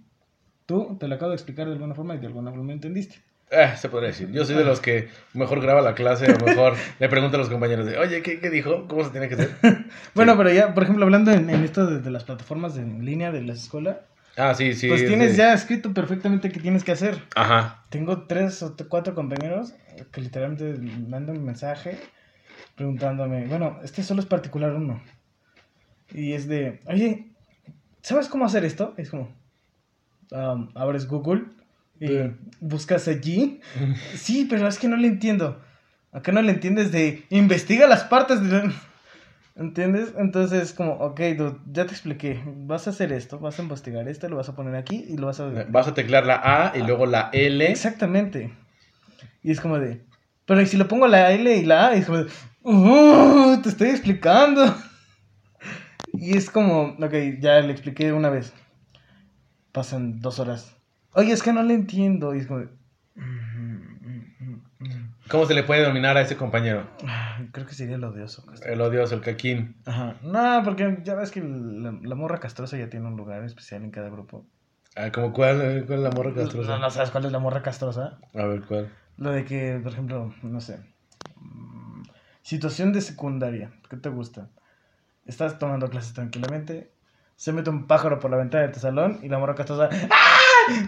Tú te lo acabo de explicar de alguna forma y de alguna forma lo entendiste. Eh, se podría decir. Yo soy de los que mejor graba la clase o mejor le pregunta a los compañeros de, oye, ¿qué, qué dijo? ¿Cómo se tiene que hacer? Bueno, Sí. pero ya, por ejemplo, hablando en, en esto de, de las plataformas de, en línea de la escuela, Ah, sí, sí. pues es tienes ya escrito perfectamente qué tienes que hacer. Ajá. Tengo tres o cuatro compañeros que literalmente me mandan un mensaje preguntándome, bueno, este solo es particular uno. Y es de, oye, ¿sabes cómo hacer esto? Es como, um, abres Google y Sí. buscas allí. Sí, pero es que no le entiendo. Acá no le entiendes de, investiga las partes de... la-". ¿Entiendes? Entonces, como, ok, dude, ya te expliqué. Vas a hacer esto, vas a investigar esto, lo vas a poner aquí y lo vas a... Vas a teclear la A y luego la L. Exactamente. Y es como de. Pero ¿y si lo pongo la L y la A, es como de. "Uh, te estoy explicando. Y es como. Ok, ya le expliqué una vez. Pasan dos horas. Oye, es que no le entiendo. Y es como. ¿Cómo se le puede dominar a ese compañero? Creo que sería el odioso. castroso. El odioso, el caquín. Ajá. No, porque ya ves que la, la morra castrosa ya tiene un lugar especial en cada grupo. Ah, ¿como cuál? Eh, ¿Cuál es la morra castrosa? No, no sabes cuál es la morra castrosa. A ver, ¿cuál? Lo de que, por ejemplo, no sé. mm, Situación de secundaria. ¿Qué te gusta? Estás tomando clases tranquilamente. Se mete un pájaro por la ventana de tu salón y la morra castrosa. ¡Ah!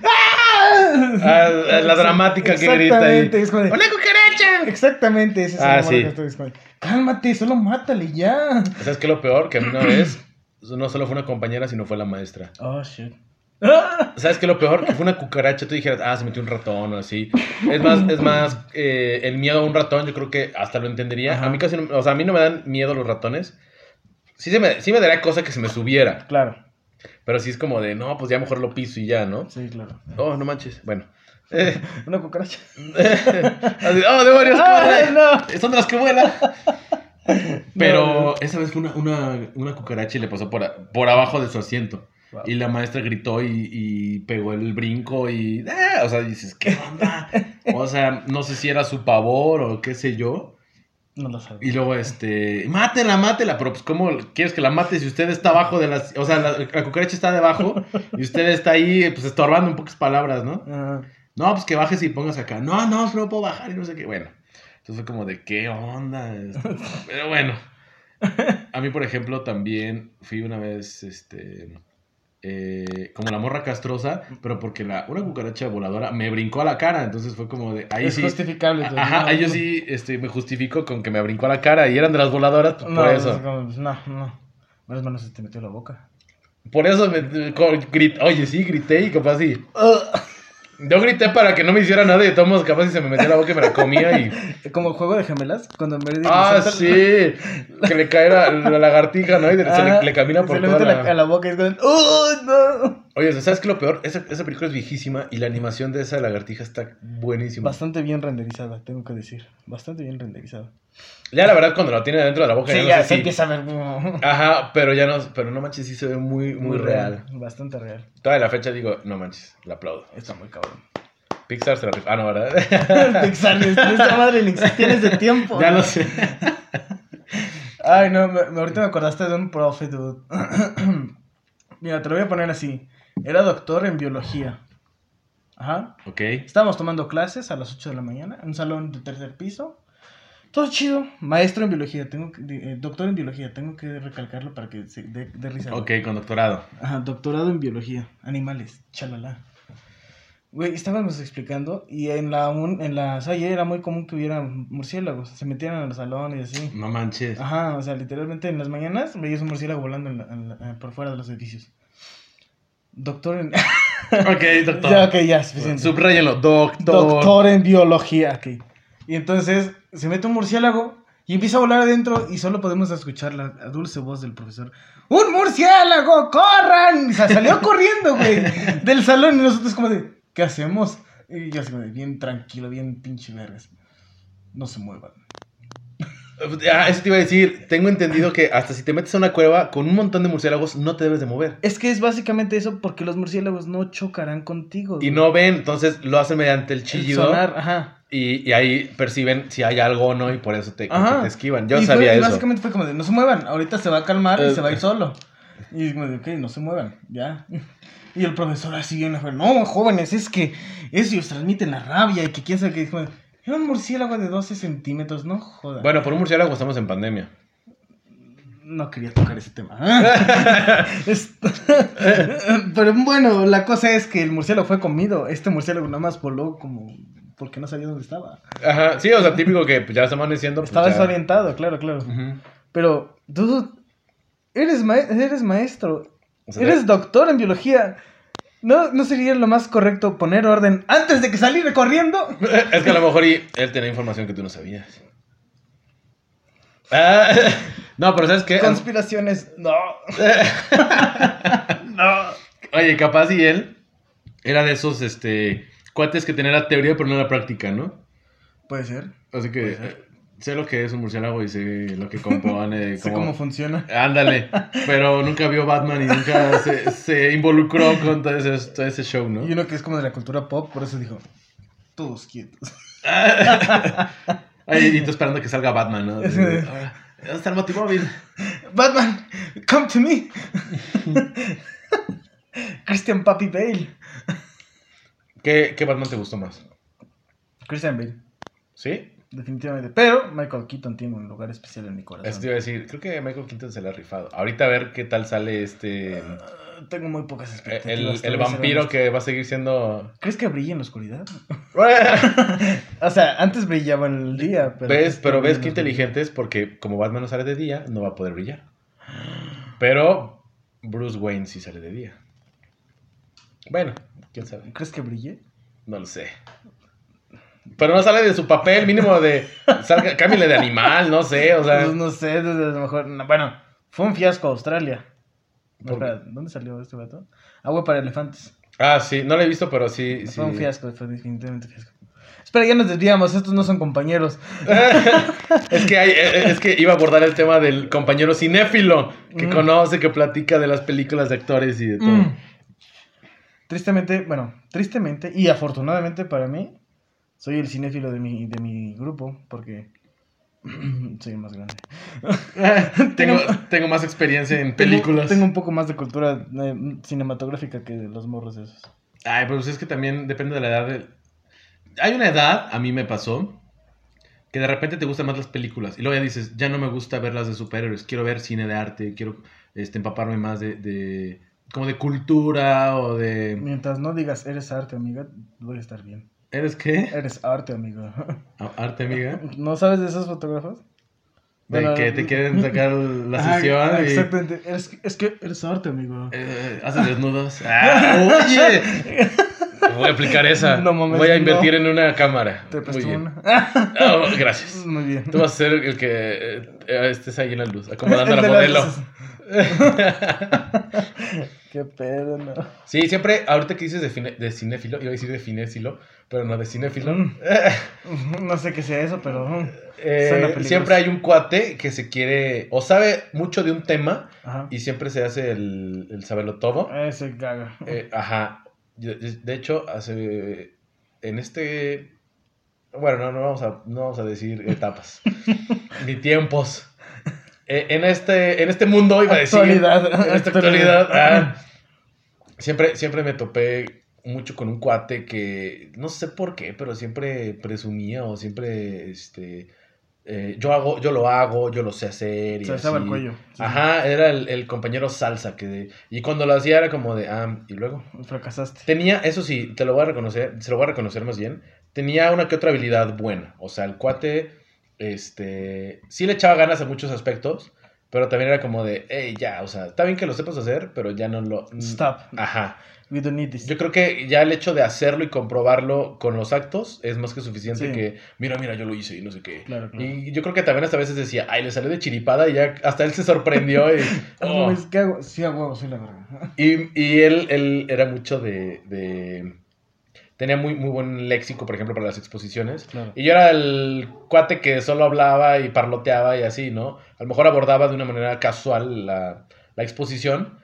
Ah, la dramática que grita ahí. Exactamente, es como de- ¡Hola, cucaracha! Exactamente, ese es Ah, sí. castrosa, es como de, Cálmate, solo mátale ya. ¿Sabes qué es lo peor? Que a mí una vez no solo fue una compañera, sino fue la maestra. Oh, shit. ¡Ah! ¿Sabes qué es lo peor? Que fue una cucaracha. Tú dijeras, ah, se metió un ratón o así. Es más, es más eh, el miedo a un ratón, yo creo que hasta lo entendería. Ajá. A mí casi no, o sea, a mí no me dan miedo los ratones. Sí, se me, sí me daría cosa que se me subiera. Claro, Pero sí es como de, no, pues ya mejor lo piso y ya, ¿no? sí, claro. Oh, no manches. Bueno. Eh, Una cucaracha. así, oh, demonios, ¡Ay, no! Son de las que vuelan. Pero No, no. esa vez fue una, una, una cucaracha y le pasó por, a- por abajo de su asiento. Wow. Y la maestra gritó y, y pegó el brinco y... ¡ah! O sea, dices, ¿qué onda? O sea, no sé si era su pavor o qué sé yo. No lo sabes. Y luego, este... Mátela, mátela. Pero pues, ¿cómo quieres que la mate si usted está abajo de las... O sea, la, la cucaracha está debajo y usted está ahí, pues, estorbando en pocas palabras, ¿no? Ah, No, pues que bajes y pongas acá. No, no, no puedo bajar y no sé qué. Bueno, entonces fue como de qué onda. Esto? Pero bueno, a mí, por ejemplo, también fui una vez, este, eh, como la morra castrosa, pero porque la, una cucaracha voladora me brincó a la cara. Entonces fue como de, ahí es sí. justificable. Ajá, no, ahí yo sí este, me justifico con que me brincó a la cara y eran de las voladoras, pues, No, por es eso. como, pues, no, no. Menos mal se te metió la boca. Por eso me, co- grit- oye, sí, grité y capaz sí. Yo grité para que no me hiciera nada y de todos modos capaz si se me metía la boca y me la comía y... Como el juego de gemelas, cuando Meredith Ah, sí. Que le cae la, la lagartija, ¿no? Y se Ajá, le, le camina por se le mete la... la- a la boca y es como, ¡Oh, no! Oye, ¿sabes qué lo peor? Esa, esa película es viejísima y la animación de esa lagartija está buenísima. Bastante bien renderizada, tengo que decir. Bastante bien renderizada. Ya la verdad cuando lo tiene dentro de la boca Sí, ya no ya sé se si- empieza a ver. Ajá, pero ya no... Pero no manches, sí se ve muy, muy, real. Bastante real. Toda la fecha digo, no manches, la aplaudo. Está muy cabrón. Pixar se la. Ah, no, ¿verdad? Pixar, esta madre ni existía ese tiempo. ya ¿no? lo sé. Ay, no, me, me- ahorita me acordaste de un profe, dude. Mira, te lo voy a poner así. Era doctor en biología. Ajá. Ok. Estábamos tomando clases a las 8 de la mañana en un salón de tercer piso. Todo chido. Maestro en biología, tengo que, eh, doctor en biología, tengo que recalcarlo para que se dé dé risa. Ok, con doctorado. Ajá, doctorado en biología, animales, chalala. Güey, estábamos explicando y en la, un- en la Salle era muy común que hubiera murciélagos, se metieran en los salones y así. No manches. Ajá, o sea, literalmente en las mañanas veías un murciélago volando en la- en la- eh, por fuera de los edificios. Doctor en... Ok, doctor. ya, ok, ya, suficiente. Subrayenlo. Doctor. Doctor en biología, ok. Y entonces se mete un murciélago y empieza a volar adentro y solo podemos escuchar la dulce voz del profesor. ¡Un murciélago! ¡Corran! Salió corriendo, güey, del salón y nosotros como de, ¿qué hacemos? Y yo así como de, bien tranquilo, bien pinche vergas. No se muevan. Ah, eso te iba a decir. Tengo entendido que hasta si te metes a una cueva con un montón de murciélagos, no te debes de mover. Es que es básicamente eso porque los murciélagos no chocarán contigo. Y güey. no ven, entonces lo hacen mediante el El chillido. sonar, ajá. Y, y ahí perciben si hay algo o no, y por eso te, te esquivan. Yo Y sabía eso. Básicamente fue como de, no se muevan, ahorita se va a calmar y Eh. se va a ir solo. Y como de, ok, no se muevan, ya. Y el profesor así no, jóvenes, es que ellos transmiten la rabia y que quién sabe qué. Era un murciélago de 12 centímetros, no joda. Bueno, por un murciélago estamos en pandemia. No quería tocar ese tema. Pero bueno, la cosa es que el murciélago fue comido. Este murciélago nada más voló como porque no sabía dónde estaba. Ajá, sí, o sea, típico que pues, ya está amaneciendo. pues, Estaba desorientado, claro, claro. Pero, tú eres, ma- eres maestro, O sea, eres doctor en biología. ¿No, ¿No sería lo más correcto poner orden antes de que salir corriendo? Es que a lo mejor y él tenía información que tú no sabías. Ah, no, pero ¿sabes qué? Conspiraciones, no. no. Oye, capaz y él era de esos este, cuates que tenía la teoría pero no la práctica, ¿no? Puede ser. Así que ser. Sé lo que es un murciélago y sé lo que compone. Sé cómo- funciona. Ándale, pero nunca vio Batman y nunca se, se involucró con todo ese, todo ese show, ¿no? Y uno que es como de la cultura pop, por eso dijo, todos quietos. Ay, y tú esperando que salga Batman, ¿no? Sí. Ah, ¿Dónde está el Batimóvil? Batman, come to me. Christian Papi Bale. ¿Qué, ¿Qué Batman te gustó más? Christian Bale, ¿Sí? Definitivamente. Pero Michael Keaton tiene un lugar especial en mi corazón. Eso te iba a decir, creo que Michael Keaton se le ha rifado. Ahorita a ver qué tal sale este... Ah, tengo muy pocas expectativas. el vampiro que va a seguir siendo... ¿Crees que brilla en la oscuridad? o sea, antes brillaba en el día, pero... ¿Ves? Pero ves qué inteligente es porque como Batman no sale de día, no va a poder brillar. Pero Bruce Wayne sí sale de día. Bueno, quién sabe. ¿Crees que brille? No lo sé. Pero no sale de su papel mínimo de... Salga, cámbiale de animal, no sé, o sea... Pues no sé, desde a lo mejor... no, bueno, fue un fiasco Australia. No, espera, ¿dónde salió este vato? Agua para elefantes. Ah, sí, no lo he visto, pero sí... sí. Fue un fiasco, fue definitivamente fiasco. Espera, ya nos desviamos, estos no son compañeros. es, que hay, eh, es que iba a abordar el tema del compañero cinéfilo que Mm. conoce, que platica de las películas de actores y de todo. Mm. Tristemente, bueno, tristemente y afortunadamente para mí, soy el cinéfilo de mi, de mi grupo, porque soy más grande. tengo, tengo más experiencia en películas. Tengo, tengo un poco más de cultura eh, cinematográfica que los morros esos. Ay, pero pues es que también depende de la edad. de- Hay una edad, a mí me pasó, que de repente te gustan más las películas. Y luego ya dices, ya no me gusta ver las de superhéroes. Quiero ver cine de arte, quiero este, empaparme más de, de- como de cultura o de... Mientras no digas eres arte, amiga, voy a estar bien. ¿Eres qué? Eres arte, amigo. A- Arte, amiga. ¿No sabes de esos fotógrafos? De Bueno, que te quieren sacar la Ajá, sesión y... Exactamente. Es, es que eres arte, amigo. Eh, haces desnudos. Ah, oye. Voy a aplicar esa. No mames, Voy a invertir no. en una cámara. Te Muy presto bien. una. Oh, gracias. Muy bien. Tú vas a ser el que eh, eh, estés ahí en la luz, acomodando El a la de modelo. Qué pedo, no. Sí, siempre, ahorita que dices de, fine- de cinéfilo, iba a decir de finéfilo, pero no de cinéfilo. Mm. No sé qué sea eso, pero. mm, Eh, siempre hay un cuate que se quiere, o sabe mucho de un tema Ajá. y siempre se hace el, el saberlo todo. Ese gaga. Eh, ajá. De hecho, hace. En este. Bueno, no, no, vamos, a, no vamos a decir etapas. ni tiempos. Eh, en, este, en este mundo, iba a decir. Actualidad. En esta actualidad. ah, siempre, siempre me topé mucho con un cuate que. No sé por qué, pero siempre presumía o siempre. Este. eh, yo hago, yo lo hago, yo lo sé hacer. Y Se alzaba el así. cuello. Sí. Ajá, era el, el compañero salsa que y cuando lo hacía era como de ah, y luego Fracasaste. tenía, eso sí, te lo voy a reconocer, se lo voy a reconocer más bien, tenía una que otra habilidad buena, o sea, el cuate este sí le echaba ganas a muchos aspectos, pero también era como de, hey, ya, o sea, está bien que lo sepas hacer, pero ya no lo Stop. Ajá. We don't need this. Yo creo que ya el hecho de hacerlo y comprobarlo con los actos es más que suficiente Sí. que, mira, mira, yo lo hice y no sé qué. Claro, claro. Y yo creo que también hasta veces decía, ay, le salió de chiripada y ya hasta él se sorprendió y... Oh. que hago? Sí, a huevo, soy la verga. Y, y él, él era mucho de, de- Tenía muy, muy buen léxico, por ejemplo, para las exposiciones. Claro. Y yo era el cuate que solo hablaba y parloteaba y así, ¿no? A lo mejor abordaba de una manera casual la, la exposición,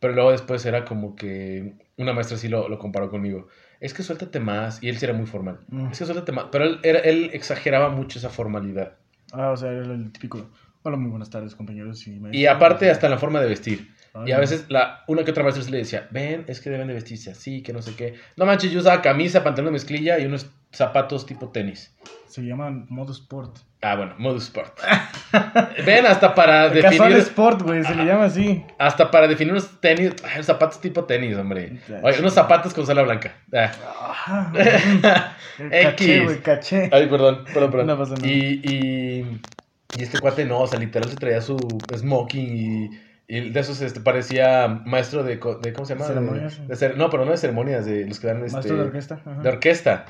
pero luego después era como que una maestra sí lo, lo comparó conmigo. Es que suéltate más. Y él sí era muy formal. Mm. Es que suéltate más. Pero él, era- él exageraba mucho esa formalidad. Ah, o sea, era el típico. Hola, muy buenas tardes, compañeros. Y, Y maestros". aparte hasta la forma de vestir. Ay, Y a veces la, una que otra maestra sí le decía, ven, es que deben de vestirse así, que no sé qué. No manches, yo usaba camisa, pantalón de mezclilla y unos zapatos tipo tenis. Se llaman modo sport. Ah, bueno, modus sport. ven, hasta para Casual definir, sport, güey, se le llama así. hasta para definir unos tenis, ay, unos zapatos tipo tenis, hombre. Oye, unos zapatos con sala blanca. Ah. Ajá. caché, X. güey, caché. Ay, perdón, perdón, perdón. No pasa nada. Y, y, y este cuate no, o sea, literal se traía su smoking y, y de esos este, parecía maestro de, de ¿cómo se llama? Ceremonias. de cer- no, pero no de ceremonias, de los que dan este, Maestro de orquesta. ajá. de orquesta.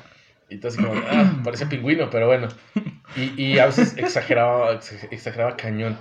Y todo así como, ah, parecía pingüino, pero bueno. Y, y a veces exageraba, ex- exageraba cañón.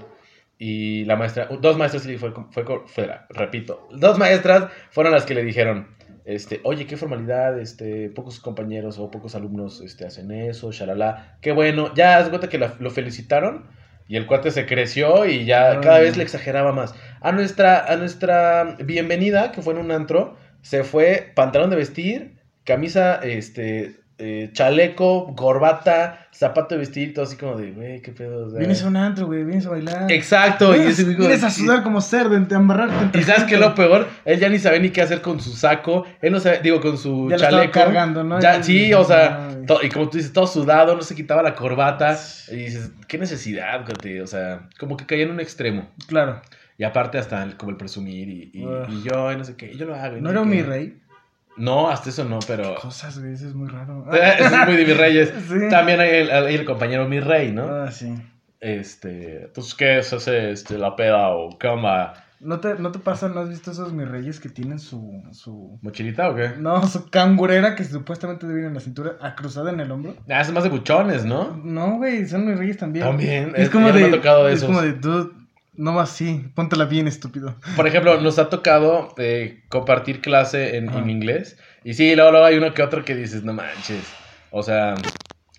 Y la maestra, dos maestras sí fue, fue, fue, repito, dos maestras fueron las que le dijeron, este, oye, qué formalidad, este, pocos compañeros o pocos alumnos este, hacen eso, shalala, qué bueno, ya haz de cuenta que la- lo felicitaron y el cuate se creció y ya Ay, cada vez le exageraba más. A nuestra, a nuestra bienvenida, que fue en un antro, se fue pantalón de vestir, camisa, este, eh, chaleco, corbata, zapato de vestir, todo así como de, güey, qué pedo. o sea. Vienes a un antro, güey, vienes a bailar. Exacto, y ese como- vienes a sudar como cerdo, a embarrarte. Y sabes gente. lo peor, él ya ni sabe ni qué hacer con su saco, él no sabe, digo, con su Ya lo chaleco. cargando, ¿no? Ya, sí, o sea, Ay. to- y como tú dices, todo sudado, no se quitaba la corbata. Y dices, qué necesidad, o sea, como que caía en un extremo. Claro. Y aparte hasta el- como el presumir y, y, Ugh. y yo, y no sé qué, yo lo hago. ¿No era un mi rey? No, hasta eso no, pero... Cosas, güey, eso es muy raro. Eso es muy de mis reyes. Sí. También hay el, hay el compañero mi rey, ¿no? Ah, sí. Este, entonces, ¿qué es ese, este, la peda o qué onda? ¿No te, ¿No te pasa, no has visto esos mis reyes que tienen su, su... ¿Mochilita o qué? No, su cangurera que supuestamente ir en la cintura, a cruzada en el hombro? Ah, es más de buchones, ¿no? No, güey, son mis reyes también. También, Es es- como de... me ha tocado de es esos. como de, dude, no va así, póntela bien, estúpido. Por ejemplo, nos ha tocado eh, compartir clase en, en inglés. Y sí, luego, luego hay uno que otro que dices, no manches. O sea,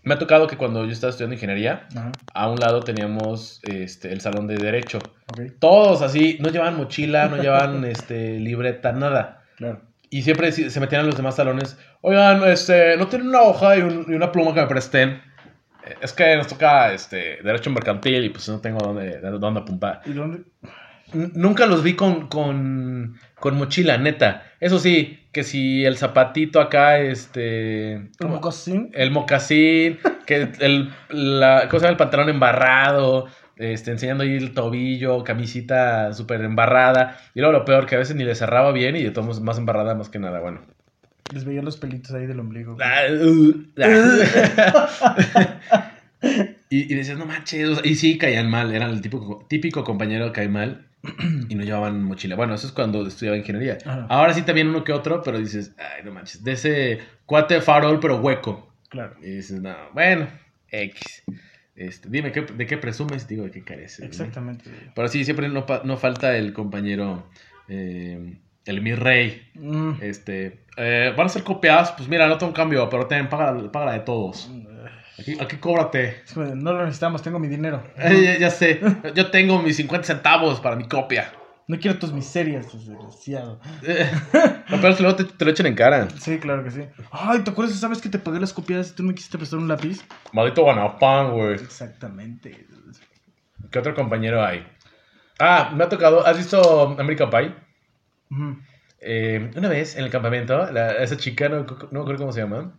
me ha tocado que cuando yo estaba estudiando ingeniería, Ajá, a un lado teníamos este, el salón de derecho. Todos así, no llevaban mochila, no llevaban este, libreta, nada. claro. Y siempre si- se metían en los demás salones. Oigan, este, ¿no tienen una hoja y, un- y una pluma que me presten? Es que nos toca este, derecho mercantil y pues no tengo dónde, dónde apuntar. ¿Y dónde? Nunca los vi con, con, con mochila, neta. Eso sí, que si el zapatito acá, este... ¿Como cosín? El mocasín, que el, la, ¿cómo se llama? el pantalón embarrado, este, enseñando ahí el tobillo, camisita súper embarrada. Y luego lo peor, que a veces ni le cerraba bien y de todos más embarrada más que nada, bueno. Les veía los pelitos ahí del ombligo. Ah, uh, ah. y, y decías, no manches, o sea, y sí caían mal, eran el típico, típico compañero que cae mal y no llevaban mochila. Bueno, eso es cuando estudiaba ingeniería. Ajá. Ahora sí también uno que otro, pero dices, ay, no manches, de ese cuate farol pero hueco. Claro. Y dices, no, bueno, X. Este, dime, ¿qué- ¿de qué presumes? Digo, ¿de qué careces? ¿no? Exactamente. Pero sí, siempre no, no falta el compañero, eh, el mi rey. Mm. Este, eh, van a ser copiadas, pues mira, no tengo un cambio, pero ten, paga, paga la de todos. Aquí, aquí cóbrate. No lo necesitamos, tengo mi dinero. Eh, ya, ya sé, yo tengo mis 50 centavos para mi copia. No quiero tus miserias, desgraciado. Eh, lo peor es que luego te, te lo echen en cara. Sí, claro que sí. Ay, ¿te acuerdas esa vez que te pagué las copias y tú me quisiste prestar un lápiz? Maldito ganapán, güey. Exactamente. ¿Qué otro compañero hay? Ah, me ha tocado, ¿has visto American Pie? Eh, una vez en el campamento, la- esa chica, no, no me acuerdo cómo se llama,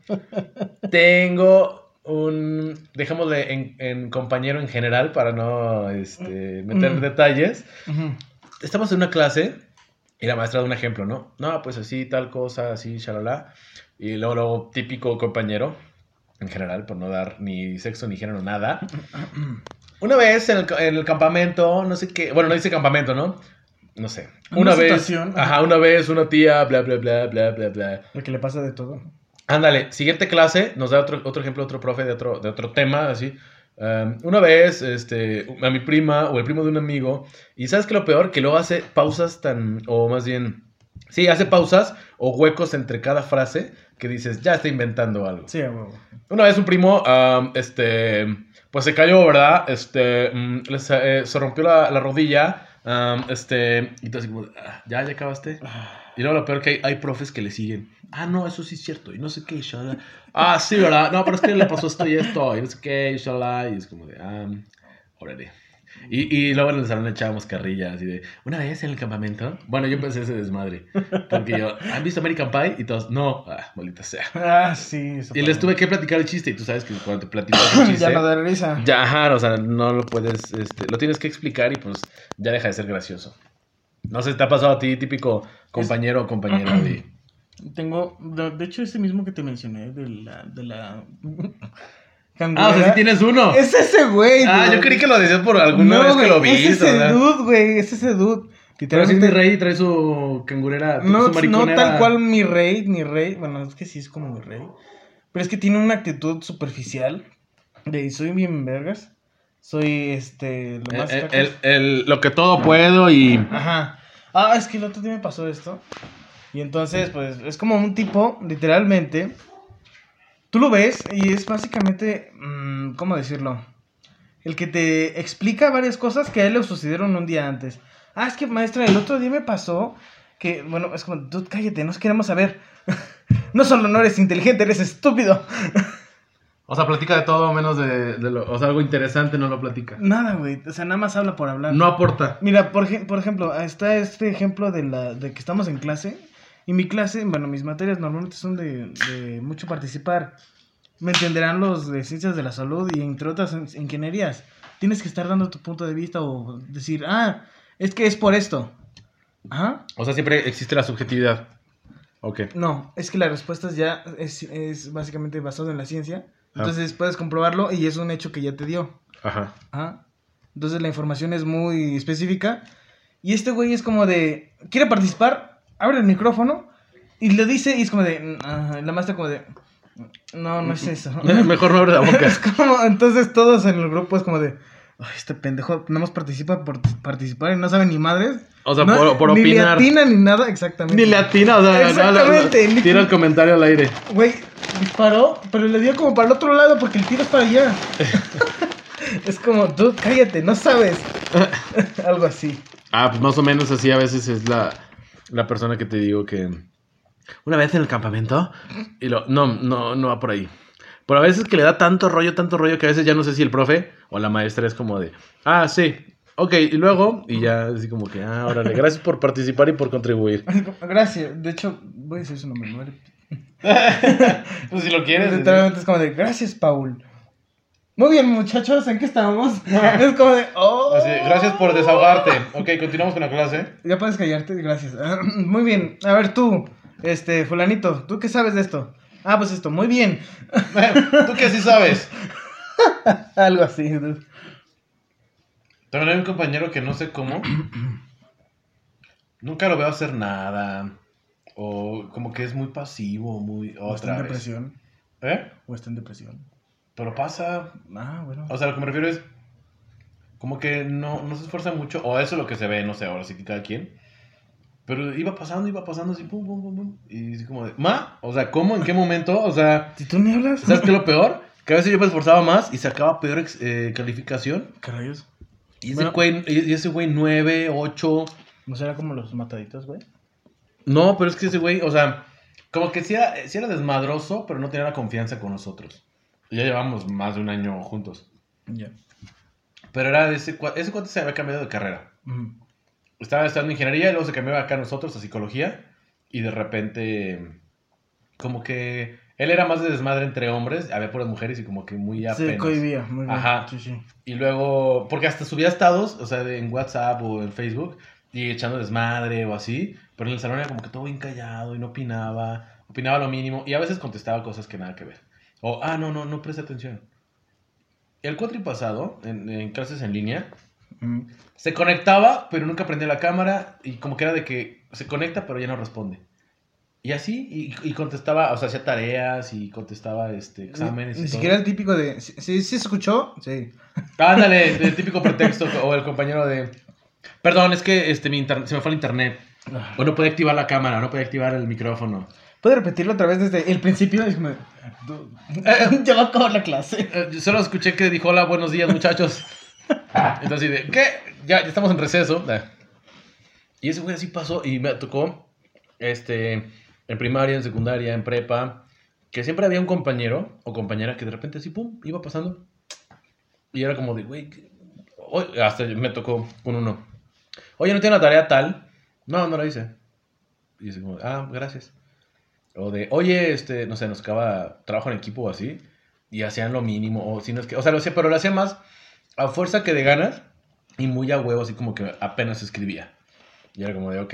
tengo un, dejémosle en, en compañero en general para no este, meter detalles. Estamos en una clase y la maestra da un ejemplo, ¿no? No, pues así, tal cosa, así, shalala. Y luego, luego, típico compañero, en general, por no dar ni sexo, ni género, nada. Una vez en el, en el campamento, no sé qué, bueno, no dice campamento, ¿no? No sé. Una Una, vez, situación. ajá, una vez una tía, bla, bla, bla, bla, bla, bla. Lo que le pasa de todo. Ándale, siguiente clase, nos da otro, otro ejemplo, otro profe de otro, de otro tema, así. Um, una vez, este, a mi prima o el primo de un amigo, y ¿sabes qué lo peor? Que luego hace pausas tan, o más bien, sí, hace pausas o huecos entre cada frase que dices, ya está inventando algo. Sí, a huevo. Una vez un primo, um, este, pues se cayó, ¿verdad? Este, mm, eh, se rompió la, la rodilla, um, este, y entonces como, "Ah, ¿ya, ya acabaste? Y luego lo peor que hay, hay profes que le siguen. Ah, no, eso sí es cierto. Y no sé qué, y shalala. Ah, sí, ¿verdad? No, pero es que le pasó esto y esto. Y no sé qué, y shalala. Y es como de, ah, órale. Y, y luego en el salón le echábamos carrilla, así de, una vez en el campamento. Bueno, yo empecé ese desmadre. Porque yo, ¿han visto American Pie? Y todos, no, ah, maldita sea. Ah, sí. eso Y les tuve que platicar el chiste. Y tú sabes que cuando te platicas el chiste. ya no da risa. Ya, ajá, o sea, no lo puedes, este, lo tienes que explicar y pues ya deja de ser gracioso. No sé, ¿te ha pasado a ti, típico compañero o compañera de... Tengo, de, de hecho, ese mismo que te mencioné, de la... De la... Ah, o sea, sí tienes uno. Es ese güey. Ah, dude. yo creí que lo decías por alguna No, vez que lo viste. Es ese dude, güey, es ese dude. Pero Literalmente... mi rey trae su cangurera, No, su no tal cual mi rey, mi rey. Bueno, es que sí es como mi rey. Pero es que tiene una actitud superficial. De soy bien vergas. Soy este. Lo más. El, cacas. el- el- lo que todo puedo y... Ajá. Ah, es que el otro día me pasó esto. Y entonces, pues, es como un tipo, literalmente. Tú lo ves y es básicamente. mm, ¿Cómo decirlo? El que te explica varias cosas que a él le sucedieron un día antes. Ah, es que maestra, el otro día me pasó que, bueno, es como, tú cállate, nos queremos saber. no solo no eres inteligente, eres estúpido. O sea, platica de todo menos de, de lo... O sea, algo interesante no lo platica. Nada, güey, o sea, nada más habla por hablar. No aporta. Mira, por, por ejemplo, está este ejemplo de, la, de que estamos en clase. Y mi clase, bueno, mis materias normalmente son de, de mucho participar. Me entenderán los de ciencias de la salud y entre otras in- ingenierías. Tienes que estar dando tu punto de vista o decir, ah, es que es por esto. Ajá. O sea, siempre existe la subjetividad. Ok. No, es que la respuesta es ya es, es básicamente basado en la ciencia. Ah. Entonces puedes comprobarlo y es un hecho que ya te dio. Ajá. Ajá. Entonces la información es muy específica. Y este güey es como de. Quiere participar, abre el micrófono y lo dice y es como de. la maestra como de. No, no es eso. Mejor no abre la boca. es como, entonces todos en el grupo es como de. Ay, este pendejo nada más participa por participar y no sabe ni madres. O sea, No, por, por ni opinar. le atina ni nada, exactamente. Ni le atina, o sea, Exactamente, no, tira el comentario al aire. Güey, disparó, pero le dio como para el otro lado porque el tiro es para allá. es como, tú cállate, no sabes. Algo así. Ah, pues más o menos así a veces es la, la persona que te digo que... Una vez en el campamento, y lo... No, no, no va por ahí. Pero a veces que le da tanto rollo, tanto rollo, que a veces ya no sé si el profe o la maestra es como de... Ah, sí, ok, y luego... Y ya así como que, ah, órale, gracias por participar y por contribuir. Gracias. De hecho, voy a decir su nombre. ¿no? pues si lo quieres... Literalmente es como de, gracias, Paul. Muy bien, muchachos, ¿en qué estamos? es como de, oh. Así, gracias por desahogarte. Ok, continuamos con la clase. Ya puedes callarte, gracias. Muy bien. A ver, tú, este, fulanito, ¿tú qué sabes de esto? Ah, pues esto, muy bien. ¿Tú qué sí sabes? Algo así. También hay un compañero que no sé cómo. Nunca lo veo hacer nada. O como que es muy pasivo, muy. O está Otra en vez. depresión. ¿Eh? O está en depresión. Pero pasa. Ah, bueno. O sea, lo que me refiero es. Como que no, no se esfuerza mucho. O eso es lo que se ve, no sé, ahora sí que cada quien. Pero iba pasando, iba pasando así, pum, pum, pum, pum. Y así como de. ¿Ma? O sea, ¿cómo? ¿En qué momento? O sea, Si tú ni hablas. ¿sabes qué es lo peor? Que a veces yo me esforzaba más y sacaba peor eh, calificación. ¿Qué rayos? Y ese Bueno. güey, y ese güey 9, 8. ¿No será como los mataditos, güey? No, pero es que ese güey, o sea, como que sí era, sí era desmadroso, pero no tenía la confianza con nosotros. Ya llevamos más de un año juntos. Ya. Pero era de ese ese cuate se había cambiado de carrera. Ujú. Estaba estudiando ingeniería y luego se cambió acá a nosotros a psicología. Y de repente, como que él era más de desmadre entre hombres, había puras mujeres y como que muy Se apenas. cohibía, muy bien. Ajá. Sí, sí. Y luego, porque hasta subía estados, o sea, en WhatsApp o en Facebook, y echando desmadre o así, pero en el salón era como que todo bien callado y no opinaba, opinaba lo mínimo, y a veces contestaba cosas que nada que ver. O, ah, no, no, no presta atención. El cuatri pasado, en, en clases en línea, se conectaba, pero nunca prendía la cámara, y como que era de que se conecta, pero ya no responde. Y así, y, y contestaba, o sea, hacía tareas y contestaba este, exámenes. Ni y todo. siquiera el típico de. ¿Sí, sí se escuchó? Sí. Ándale, el típico pretexto o el compañero de... Perdón, es que este, mi inter- se me fue el internet. O no puede activar la cámara, o no puede activar el micrófono. ¿Puede repetirlo otra vez desde el principio? Ya va a acabar la clase. Eh, yo solo escuché que dijo, hola, buenos días, muchachos. Entonces, ¿qué? Ya, ya estamos en receso. Y ese güey así pasó y me tocó, este, en primaria, en secundaria, en prepa, que siempre había un compañero o compañera que de repente así, pum, iba pasando. Y era como de, güey, hasta me tocó con uno. Oye, ¿no tiene la tarea tal? No, no la hice. Y así como, ah, gracias. O de, oye, este, no sé, nos acaba trabajo en equipo o así. Y hacían lo mínimo. O si no es que, o sea, lo hacía, pero lo hacía más a fuerza que de ganas. Y muy a huevo, así como que apenas escribía. Y era como de, ok.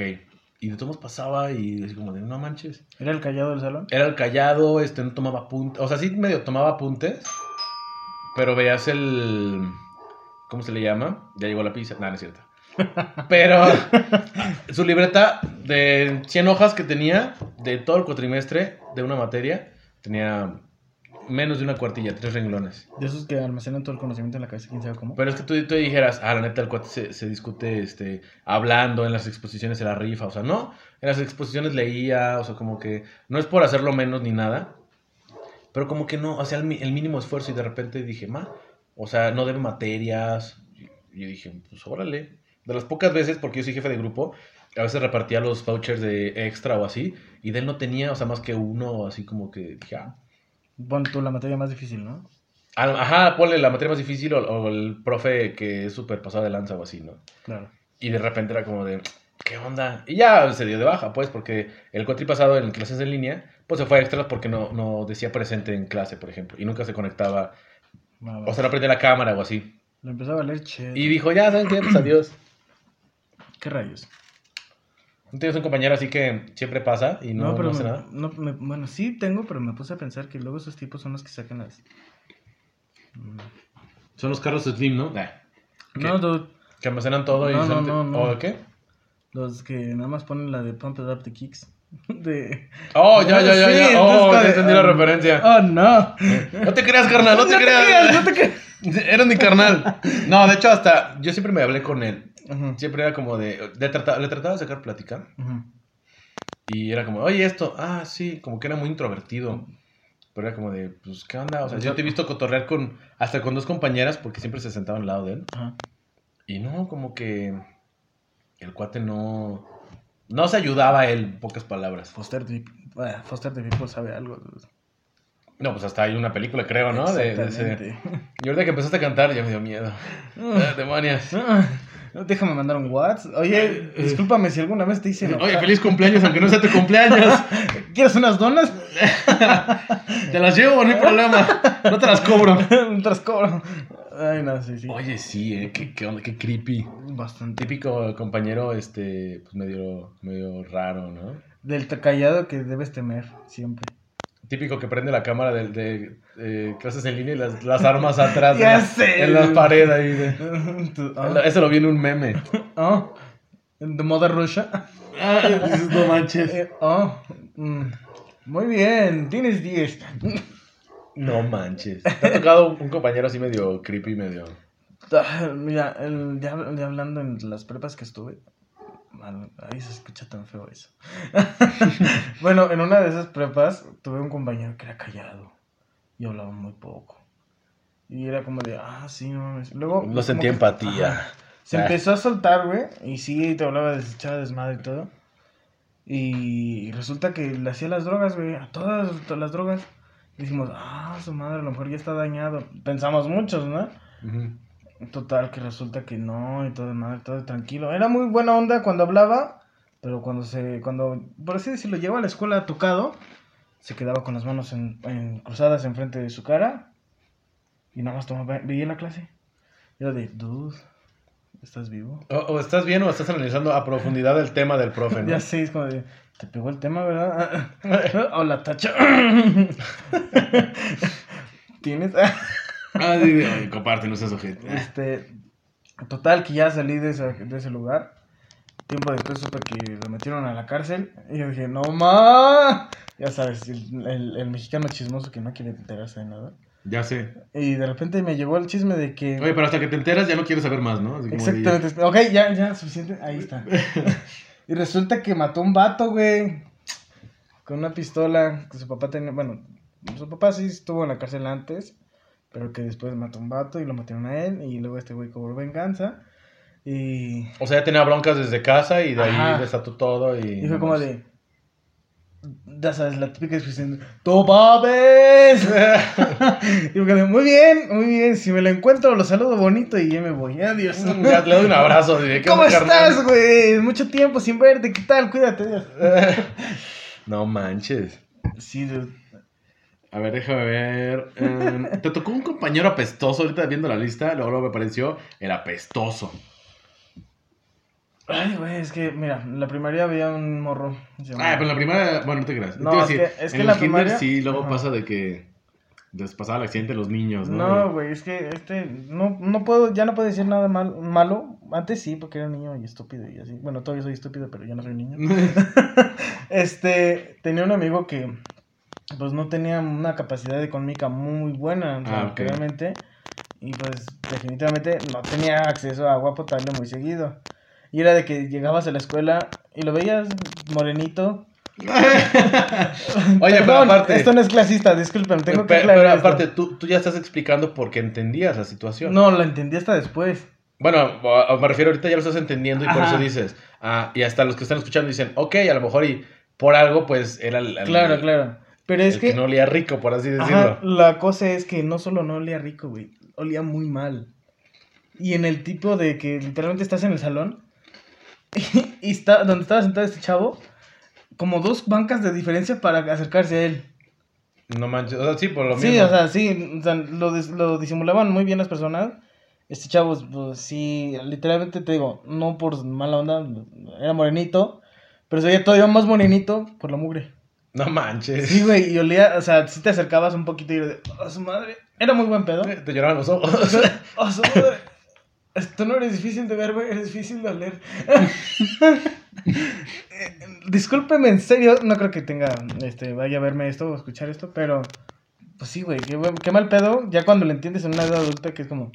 Y de todos pasaba y así como de, no manches. ¿Era el callado del salón? Era el callado, este, no tomaba apuntes. O sea, sí medio tomaba apuntes. Pero veías el. ¿Cómo se le llama? Ya llegó la pizza. No, no es cierto. Pero su libreta de 100 hojas que tenía de todo el cuatrimestre de una materia tenía menos de una cuartilla, tres renglones. De esos que almacenan todo el conocimiento en la cabeza, quién sabe cómo. Pero es que tú, tú dijeras, ah, la neta, el cuate se, se discute este, hablando, en las exposiciones se la rifa, o sea, no, en las exposiciones leía, o sea, como que no es por hacerlo menos ni nada, pero como que no, hacía el mínimo esfuerzo y de repente dije, ma, o sea, no debe materias, y yo dije, pues órale, de las pocas veces, porque yo soy jefe de grupo, a veces repartía los vouchers de extra o así, y de él no tenía, o sea, más que uno, así como que dije, ah, Pon tú la materia más difícil, ¿no? Ajá, ponle la materia más difícil o, o el profe que es súper pasado de lanza o así, ¿no? Claro. Y de repente era como de, ¿qué onda? Y ya se dio de baja, pues, porque el cuatri pasado en clases en línea, pues se fue a extras porque no, no decía presente en clase, por ejemplo, y nunca se conectaba, o sea, no prendía la cámara o así. Le empezaba a leer che. Y dijo, ya, ¿saben qué? Pues adiós. ¿Qué rayos? ¿No tienes un compañero así que siempre pasa y no, no, pero hace me- nada? no, me- bueno, sí tengo, pero me puse a pensar que luego esos tipos son los que sacan las. Mm. Son los carros Slim, ¿no? No, dude, que almacenan todo y No, no, son- no, no. ¿O qué? los que nada más ponen la de Pump It Up the Kicks. De. Oh, ya, ya, ya, Sí, ya. entonces Oh, ya de- entendí la referencia. Oh, no. No te creas, carnal, no te creas. no te creas. Eres mi carnal. No, de hecho, hasta yo siempre me hablé con él. Siempre era como de. de trata- le trataba de sacar plática. Y era como, oye, esto. Ah, sí, como que era muy introvertido. Pero era como de, pues, ¿qué onda? O sea, yo te he visto cotorrear con. Hasta con dos compañeras, porque siempre se sentaban al lado de él. Y no, como que. El cuate no. No se ayudaba a él, en pocas palabras. Foster the, eh, Foster the People sabe algo. No, pues hasta hay una película, creo, ¿no? De, de ese-. Y ahorita que empezaste a cantar ya me dio miedo. Ah, demonios. Ah, Déjame mandar un WhatsApp. Oye, discúlpame si alguna vez te hice enojar. Oye, feliz cumpleaños, aunque no sea tu cumpleaños. ¿Quieres unas donas? Te las llevo, no hay problema. No te las cobro. Un cobro. Ay, no, sí, sí. Oye, sí, eh, qué, qué onda, qué creepy. Bastante. Típico compañero, este, pues medio, medio raro, ¿no? Del callado que debes temer, siempre. Típico que prende la cámara de, de, eh, clases en línea y las, las armas atrás Ya en, la- sé. en la pared ahí. de- ah, Eso lo vi en un meme. ah, The Mother Russia. Ah, no manches. Mm, muy bien, tienes 10. No manches. ¿Te ha tocado un compañero así medio creepy, medio... Mira, el- ya, ya hablando en las prepas que estuve. Ay, se escucha tan feo eso. bueno, en una de esas prepas tuve un compañero que era callado y hablaba muy poco. Y era como de, ah, sí, no mames. Luego. No sentía empatía. Ajá. Se Ah. empezó a soltar, güey. Y sí, te hablaba de echaba desmadre y todo. Y resulta que le hacía las drogas, güey. A todas, todas las drogas. Y dijimos, ah, su madre, a lo mejor ya está dañado. Pensamos muchos, ¿no? Ujú. Total, que resulta que no, y todo de madre, todo tranquilo. Era muy buena onda cuando hablaba, pero cuando se, cuando, por así decirlo, llevaba a la escuela tocado, se quedaba con las manos en, en- cruzadas enfrente de su cara y nada más tomaba, veía la clase. Era de, dude, ¿estás vivo? O, o estás bien o estás analizando a profundidad el tema del profe, ¿no? Ya sé, es como de, te pegó el tema, ¿verdad? o la tacha. ¿Tienes? Ah, sí, sí, comparte, no seas ojete. Este, total, que ya salí de, esa- de ese lugar. Tiempo después supe que lo metieron a la cárcel. Y yo dije, no más. Ya sabes, el, el- el mexicano chismoso que no quiere enterarse de nada. Ya sé. Y de repente me llegó el chisme de que. Oye, pero hasta que te enteras ya no quieres saber más, ¿no? Así como de- Exactamente. Ok, ya, ya, suficiente. Ahí está. y resulta que mató un vato, güey. Con una pistola. Que su papá tenía. Bueno, su papá sí estuvo en la cárcel antes. Pero que después mató un vato y lo mataron a él. Y luego este güey cobró venganza. Y. O sea, ya tenía broncas desde casa y de ahí desató todo y... Y fue como de. Ya sabes, la típica expresión. ¡Tú babes! y fue como de, muy bien, muy bien. Si me lo encuentro, lo saludo bonito y ya me voy. Adiós. Ya le doy un abrazo. de, ¿qué ¿Cómo onda, estás, güey? Mucho tiempo sin verte. ¿Qué tal? Cuídate. No manches. Sí, dude. A ver, déjame ver. Em, Te tocó un compañero apestoso. Ahorita viendo la lista, luego, luego me pareció el apestoso. Ay, güey, es que, mira, en la primaria había un morro. Ah, pero en la primera, bueno, no te creas. No, Te iba a es decir, que- es que en en el la kinder primaria- sí, luego Ajá. pasa de que les pasaba el accidente a los niños, ¿no? No, güey, es que este, no, no puedo, ya no puedo decir nada mal, malo. Antes sí, porque era niño y estúpido y así. Bueno, todavía soy estúpido, pero ya no soy niño. Este, tenía un amigo que, pues, no tenía una capacidad económica muy buena, Ah, realmente. Y pues, definitivamente no tenía acceso a agua potable muy seguido. Y era de que llegabas a la escuela y lo veías morenito. Oye, pero aparte- Esto no es clasista, disculpen, tengo que Pe- aclarar pero aparte, tú, tú ya estás explicando porque entendías la situación. No, lo entendí hasta después. Bueno, me refiero ahorita ya lo estás entendiendo y por eso dices. Ah, y hasta los que están escuchando dicen, ok, a lo mejor y por algo, pues era el, el- Claro, claro. Pero el es que... que, no olía rico, por así decirlo. ajá, la cosa es que no solo no olía rico, güey, olía muy mal. Y en el tipo de que literalmente estás en el salón y, está donde estaba sentado este chavo, como dos bancas de diferencia para acercarse a él. No manches, o sea, sí, por lo Sí, mismo. o sea, sí, o sea, lo, dis- lo disimulaban muy bien las personas. Este chavo, pues sí, literalmente te digo, no por mala onda, era morenito, pero se veía todavía más morenito por la mugre. No manches. Sí, güey, y olía, o sea, si te acercabas un poquito y de, ¡oh, su madre! Era muy buen pedo. Te lloraban los ojos. ¡Oh, su madre! Esto no eres difícil de ver, güey, eres difícil de oler. Eh, Discúlpeme, en serio, no creo que tenga, este, vaya a verme esto o escuchar esto, pero, pues sí, güey, qué, qué mal pedo, ya cuando lo entiendes en una edad adulta que es como,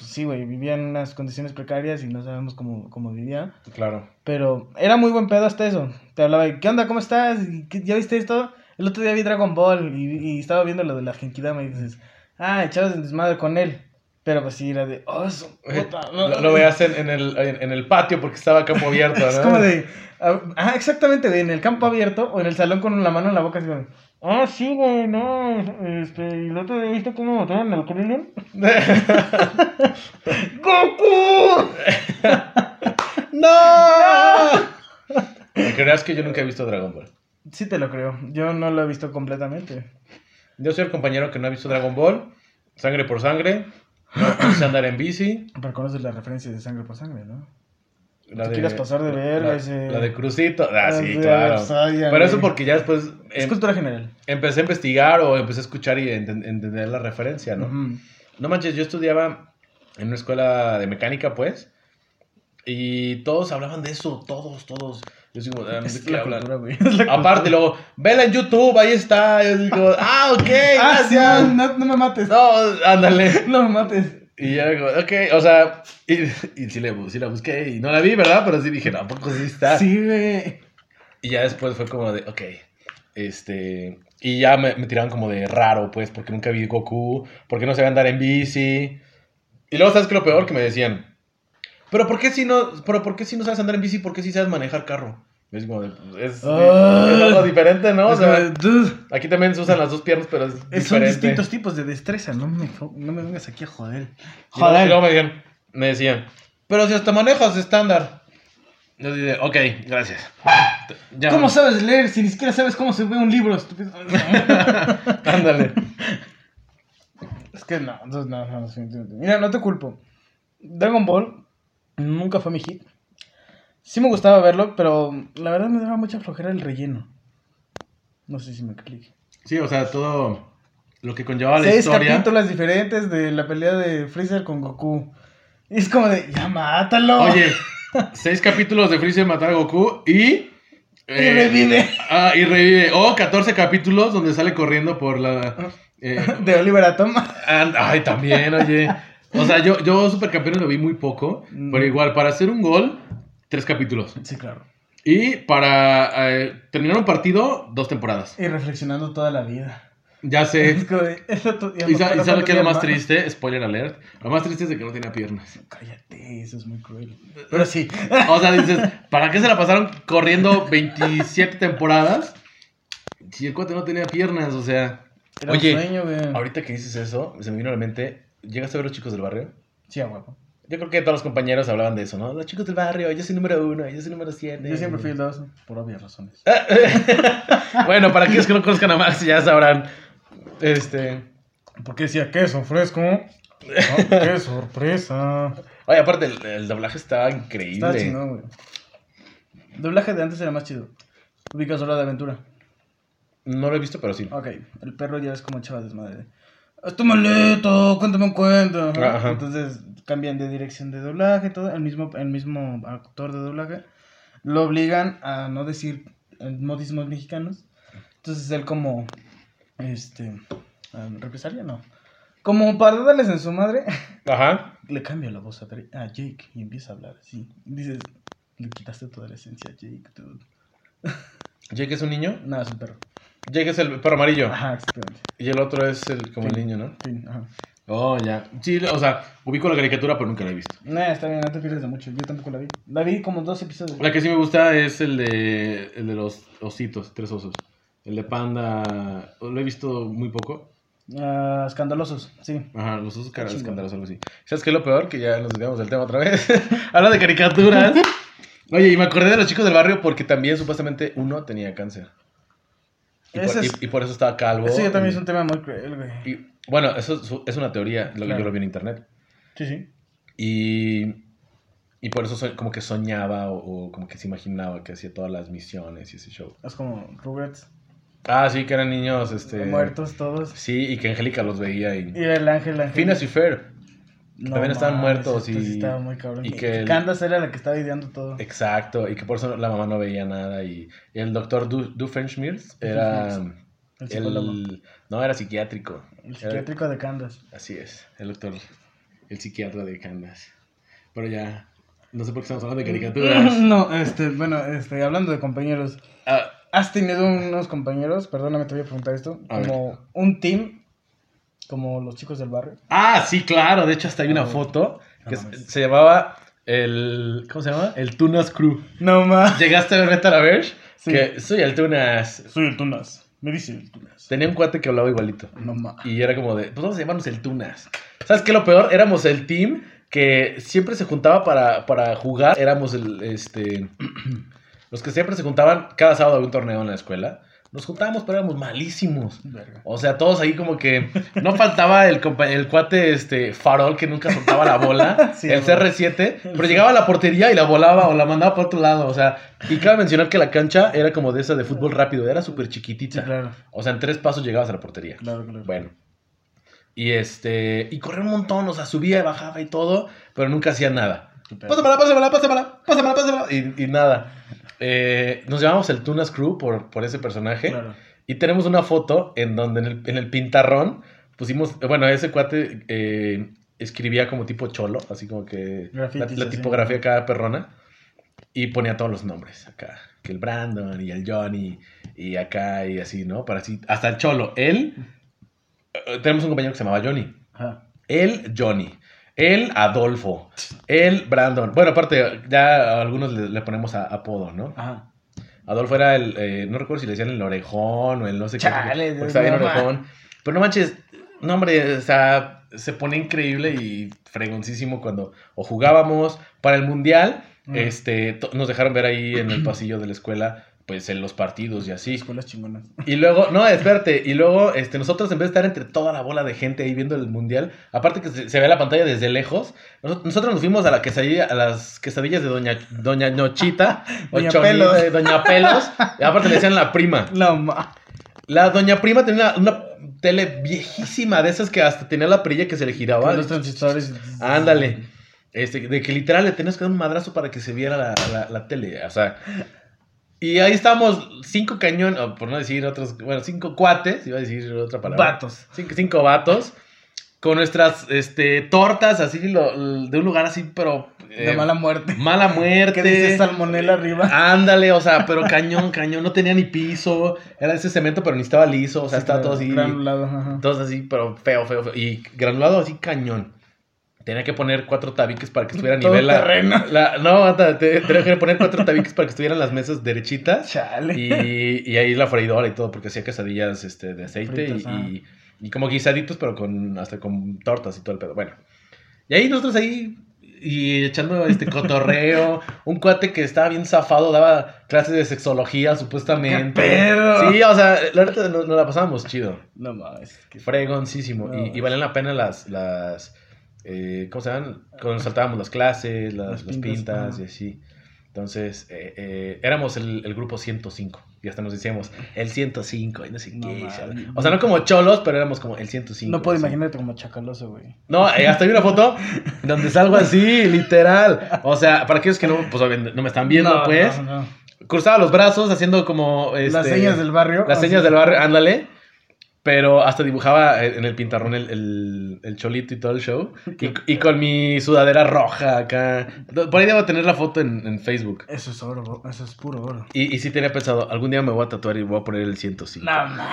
pues sí, güey, vivía en unas condiciones precarias y no sabemos cómo, cómo vivía. claro. Pero era muy buen pedo hasta eso. Te hablaba de, ¿qué onda? ¿Cómo estás? ¿Y qué- ¿Ya viste esto? El otro día vi Dragon Ball y, y estaba viendo lo de la Genkidama y dices, ah, echabas en desmadre con él. Pero pues sí, era de, oh, su puta. no". Lo, lo veías en, en el, en, en el patio porque estaba a campo abierto, ¿no? Es como de, ah, ah, exactamente, de en el campo abierto o en el salón con la mano en la boca así como, ah, sí, güey, no, este, y el otro día viste cómo mataron al Krillin. ¡Goku! ¡No! ¿Me creerás que yo nunca he visto Dragon Ball? Sí te lo creo, yo no lo he visto completamente. Yo soy el compañero que no ha visto Dragon Ball, sangre por sangre, no, sé andar en bici. Pero conoces la referencia de sangre por sangre, ¿no? La Te quieras pasar de verga, la, ese- la de Crucito. Ah, sí, de claro. Pero eso porque ya después Es em- cultura general. empecé a investigar o empecé a escuchar y entender la referencia, ¿no? No manches, yo estudiaba en una escuela de mecánica, pues. Y todos hablaban de eso, todos, todos. Yo digo, ah, ¿de Es qué la hablan? cultura, güey. Es la Aparte, luego, vela en YouTube, ahí está. Yo digo, ah, ok, Ah, sí, gracias. no, no me mates. No, ándale. No me mates. Y ya digo, ok, o sea, y, y sí, le, sí la busqué y no la vi, ¿verdad? Pero sí dije, no, ¿a poco sí está? Sí, güey. Y ya después fue como de, ok, este... Y ya me, me tiraban como de raro, pues, porque nunca vi Goku, porque no sabía andar en bici. Y luego, ¿sabes qué lo peor? Que me decían, pero ¿por qué si no, pero ¿por qué si no sabes andar en bici? ¿Por qué si sabes manejar carro? Es como de, es, es Ah. algo diferente, ¿no? O Es sea, de, aquí también se usan las dos piernas, pero es Son diferente. distintos tipos de destreza. No me, no me vengas aquí a joder. Y luego, y luego me, decían, me decían, pero si hasta manejas estándar. Yo dije, ok, gracias. Ya. ¿Cómo sabes leer si ni siquiera sabes cómo se ve un libro, estúpido? Ándale. es que no, no, no, no. Mira, no te culpo. Dragon Ball nunca fue mi hit. Sí me gustaba verlo, pero la verdad me daba mucha flojera el relleno. No sé si me explique. Sí, o sea, todo lo que conllevaba la Seis historia. capítulos diferentes de la pelea de Freezer con Goku. Y es como de, ya mátalo. Oye, seis capítulos de Freezer matar a Goku y. Y eh, revive. Ah, y revive. O 14 capítulos donde sale corriendo por la. eh, De Oliver Atom. and- ay, también, oye. O sea, yo, yo Supercampeones lo vi muy poco. Mm. Pero igual, para hacer un gol, tres capítulos. Sí, claro. Y para eh, terminar un partido, dos temporadas. Y reflexionando toda la vida. Ya Es sé. como día ¿Y sa- y sabes qué es lo más hermano- triste? Spoiler alert. Lo más triste es de que no tenía piernas. Cállate, eso es muy cruel. Pero sí. O sea, dices, ¿para qué se la pasaron corriendo 27 temporadas? Si el cuate no tenía piernas, o sea. Era un Oye, sueño, güey. ahorita que dices eso, se me vino a la mente. ¿Llegaste a ver los chicos del barrio? Sí, a huevo. Yo creo que todos los compañeros hablaban de eso, ¿no? Los chicos del barrio, yo soy número uno, yo soy número siete. Yo siempre fui el 2, por obvias razones. bueno, para aquellos que no conozcan a Max, ya sabrán. Este. Porque decía, queso fresco. Oh, ¡Qué sorpresa! Oye, aparte, el, el doblaje estaba increíble. Estaba chingón, güey. Doblaje de antes era más chido. Ubicas Hora de Aventura. No lo he visto, pero sí. Ok, el perro ya es como echaba desmadre. ¡Es tu maleta! ¡Cuéntame un cuento! Ajá. Entonces cambian de dirección de doblaje, todo. El mismo, el mismo actor de doblaje lo obligan a no decir modismos mexicanos. Entonces él como, este, ah, represalia, no. Como para darles en su madre, Ajá. le cambia la voz a, Jake y empieza a hablar así. Dices, le quitaste toda la esencia a Jake, dude. Jake es un niño. Nada, es un perro. Jake es el perro amarillo. Ajá, exactamente. Y el otro es el como el niño, ¿no? Sí, ajá. Oh, ya. Sí, o sea, ubico la caricatura, pero nunca la he visto. No, está bien, no te pierdes de mucho. Yo tampoco la vi. La vi como dos episodios. La que sí me gusta es el de, el de los ositos, tres osos. El de Panda, lo he visto muy poco. Ah, escandalosos, sí. Ajá, los osos caras escandalosos, algo así. ¿Sabes qué es lo peor? Que ya nos desviamos del tema otra vez. Habla de caricaturas. Oye, y me acordé de los chicos del barrio porque también supuestamente uno tenía cáncer. Y, por, Ese es- y- y por eso estaba calvo. Ya también y- es un tema muy cruel, güey. Y- bueno, eso es, una teoría, lo que yo lo vi en internet. Sí, sí. Y, y por eso so- como que soñaba o, o como que se imaginaba que hacía todas las misiones y ese show. Es como Rugrats. Ah, sí, que eran niños, este... Muertos todos. Sí, y que Angélica los veía y... Y el ángel, el ángel. Phineas y. No también estaban muertos esto sí y- estaba muy cabrón. y Y que el- Candace era la que estaba ideando todo. Exacto, y que por eso la mamá no veía nada. Y, y el doctor du Doofenshmirtz era... El psicólogo. El, no, era psiquiátrico. El psiquiátrico de Candace. así es, el doctor, el psiquiatra de Candace. Pero ya, no sé por qué estamos hablando de caricaturas. No, este, bueno, este, hablando de compañeros. Ah, ¿Has tenido unos compañeros, perdóname, te voy a preguntar esto, A ver. como un team, como los chicos del barrio? Ah, sí, claro. De hecho, hasta hay una foto que no se- llamaba el. ¿Cómo se llama? El Tunas Crew. No más. ¿Llegaste a ver Metal Average? Sí. Que soy el Tunas. Soy el Tunas. Me dice el Tunas. Tenía un cuate que hablaba igualito. No. Y era como de, pues vamos a llamarnos el Tunas. ¿Sabes qué? Lo peor, éramos el team que siempre se juntaba para, para jugar. Éramos el, este, los que siempre se juntaban cada sábado había un torneo en la escuela. Nos juntábamos, pero éramos malísimos. Verga. O sea, todos ahí como que no faltaba el, el cuate este farol que nunca soltaba la bola, Sí, el güey. CR7, pero llegaba a la portería y la volaba o la mandaba por otro lado. O sea, y cabe mencionar que la cancha era como de esa de fútbol rápido, era súper Sí, chiquitita. claro. O sea, en tres pasos llegabas a la portería. Claro, claro. Bueno. Y este. Y corría un montón, o sea, subía y bajaba y todo, pero nunca hacía nada. Pásamela, pásamela, pásamela, pásamela, pásamela. Y, y nada. Eh, nos llamamos el Tunas Crew por, por ese personaje. Claro. Y tenemos una foto en donde en el, en el pintarrón pusimos. Bueno, ese cuate eh, escribía como tipo cholo, así como que. La, Grafitis, la así. tipografía cada perrona. Y ponía todos los nombres acá. Que el Brandon y el Johnny y acá y así, ¿no? Para así. Hasta el cholo. Él. eh, tenemos un compañero que se llamaba Johnny. Ajá. Él, Johnny. Él, Adolfo. Él, Brandon. Bueno, aparte, ya a algunos le, le ponemos a- apodo, ¿no? Ajá. Adolfo era el. eh, no recuerdo si le decían el orejón o el no sé Chale, qué. Porque estaba bien orejón. Pero no manches. No, hombre, o sea, se pone increíble y fregoncísimo cuando o jugábamos para el mundial. Mm. Este, nos dejaron ver ahí en el pasillo de la escuela, pues en los partidos y así. Escuelas chingonas. Y luego, no, espérate, y luego este, nosotros en vez de estar entre toda la bola de gente ahí viendo el mundial, aparte que se, se ve la pantalla desde lejos, nos- nosotros nos fuimos a la quesadilla, a las quesadillas de Doña, Doña Nochita, Doña Chonita Pelos. de Doña Pelos, y aparte le decían la prima. No ma. La Doña Prima tenía una, una tele viejísima de esas que hasta tenía la perilla que se le giraba. Con los transistores. Ándale. Este, de que literal le tenías que dar un madrazo para que se viera la, la- la tele. O sea. Y ahí estábamos cinco cañones, por no decir otros, bueno, cinco cuates, iba a decir otra palabra. Vatos. Cinco, cinco vatos. Con nuestras este, tortas así, lo- de un lugar así, pero. De eh, mala muerte. mala muerte. Que dice salmonela arriba. Ándale, o sea, pero cañón, cañón. No tenía ni piso. Era ese cemento, pero ni estaba liso. O sea, Sí, estaba todo así. granulado, ajá. Todos así, pero feo, feo, feo. Y granulado así cañón. Tenía que poner cuatro tabiques para que estuviera a nivel la, terreno. la- No, te- tenía que poner cuatro tabiques para que estuvieran las mesas derechitas. Chale. Y, y ahí la freidora y todo, porque hacía quesadillas este, de aceite y, ah. y, y como guisaditos, pero con hasta con tortas y todo el pedo. Bueno. Y ahí nosotros ahí y echando este cotorreo, un cuate que estaba bien zafado, daba clases de sexología supuestamente. ¡Qué pedo! Sí, o sea, la verdad nos, nos la pasábamos chido. No mames. que- Fregoncísimo. No, y, y valían la pena las, las eh, ¿cómo se llaman? Cuando saltábamos las clases, las, pintas, y así. Entonces, eh, eh, éramos el, el grupo 105. Y hasta nos decíamos el 105 y no sé. O sea, no como cholos, pero éramos como el 105. No puedo así. imaginarte como chacaloso, güey. No, eh, hasta hay una foto donde salgo así, literal. O sea, para aquellos que no, pues, no me están viendo, No, pues. no. Cruzaba los brazos haciendo como... Las este, señas del barrio. las señas del barrio, ándale. Pero hasta dibujaba en el pintarrón el, el- el cholito y todo el show. Y, y con mi sudadera roja acá. Por ahí debo tener la foto en, en Facebook. Eso es oro, eso es puro oro. Y, y sí tenía pensado, algún día me voy a tatuar y voy a poner el 105. No, no.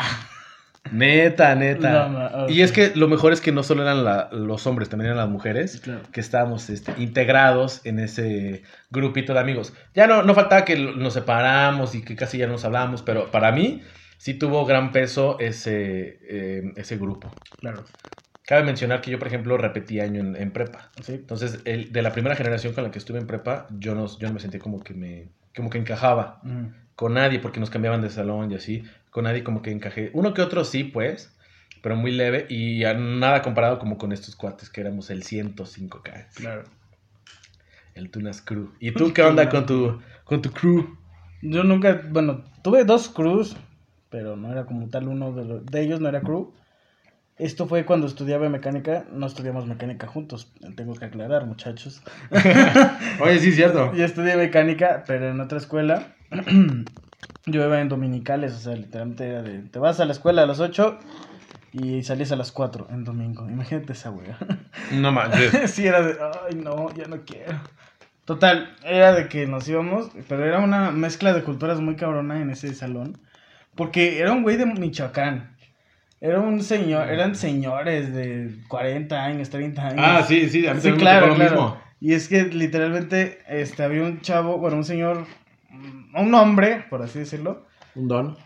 Neta, neta. No. Y es que lo mejor es que no solo eran la- los hombres, también eran las mujeres. Claro. que estábamos este, integrados en ese grupito de amigos. Ya no, no faltaba que nos separamos y que casi ya no nos hablábamos, pero para mí sí tuvo gran peso ese, eh, ese grupo. Claro. Cabe mencionar que yo, por ejemplo, repetí año en, en prepa. Sí. Entonces, el, de la primera generación con la que estuve en prepa, yo no, yo no me sentí como que me como que encajaba Ujú. con nadie porque nos cambiaban de salón y así. Con nadie como que encajé. Uno que otro sí, pues, pero muy leve y nada comparado como con estos cuates que éramos el 105K. Claro. El Tunas Crew. ¿Y tú qué onda con tu, con tu crew? Yo nunca, bueno, tuve dos crews, pero no era como tal uno de, lo- de ellos, no era crew. Esto fue cuando estudiaba mecánica, no estudiamos mecánica juntos, tengo que aclarar, muchachos. Oye, sí, cierto. Yo estudié mecánica, pero en otra escuela. Yo iba en dominicales, o sea, literalmente era de, te vas a la escuela a las 8 y salías a las 4 en domingo. Imagínate esa wea. No manches. sí, era de, ay, no, ya no quiero. Total, era de que nos íbamos, pero era una mezcla de culturas muy cabrona en ese salón. Porque era un güey de Michoacán. Era un señor, eran señores de 40 años, 30 años. Ah, sí, sí, a mí Sí, también me claro, tocó lo claro. mismo. Y es que literalmente este, había un chavo, bueno, un señor, mm, un hombre, por así decirlo, Un don.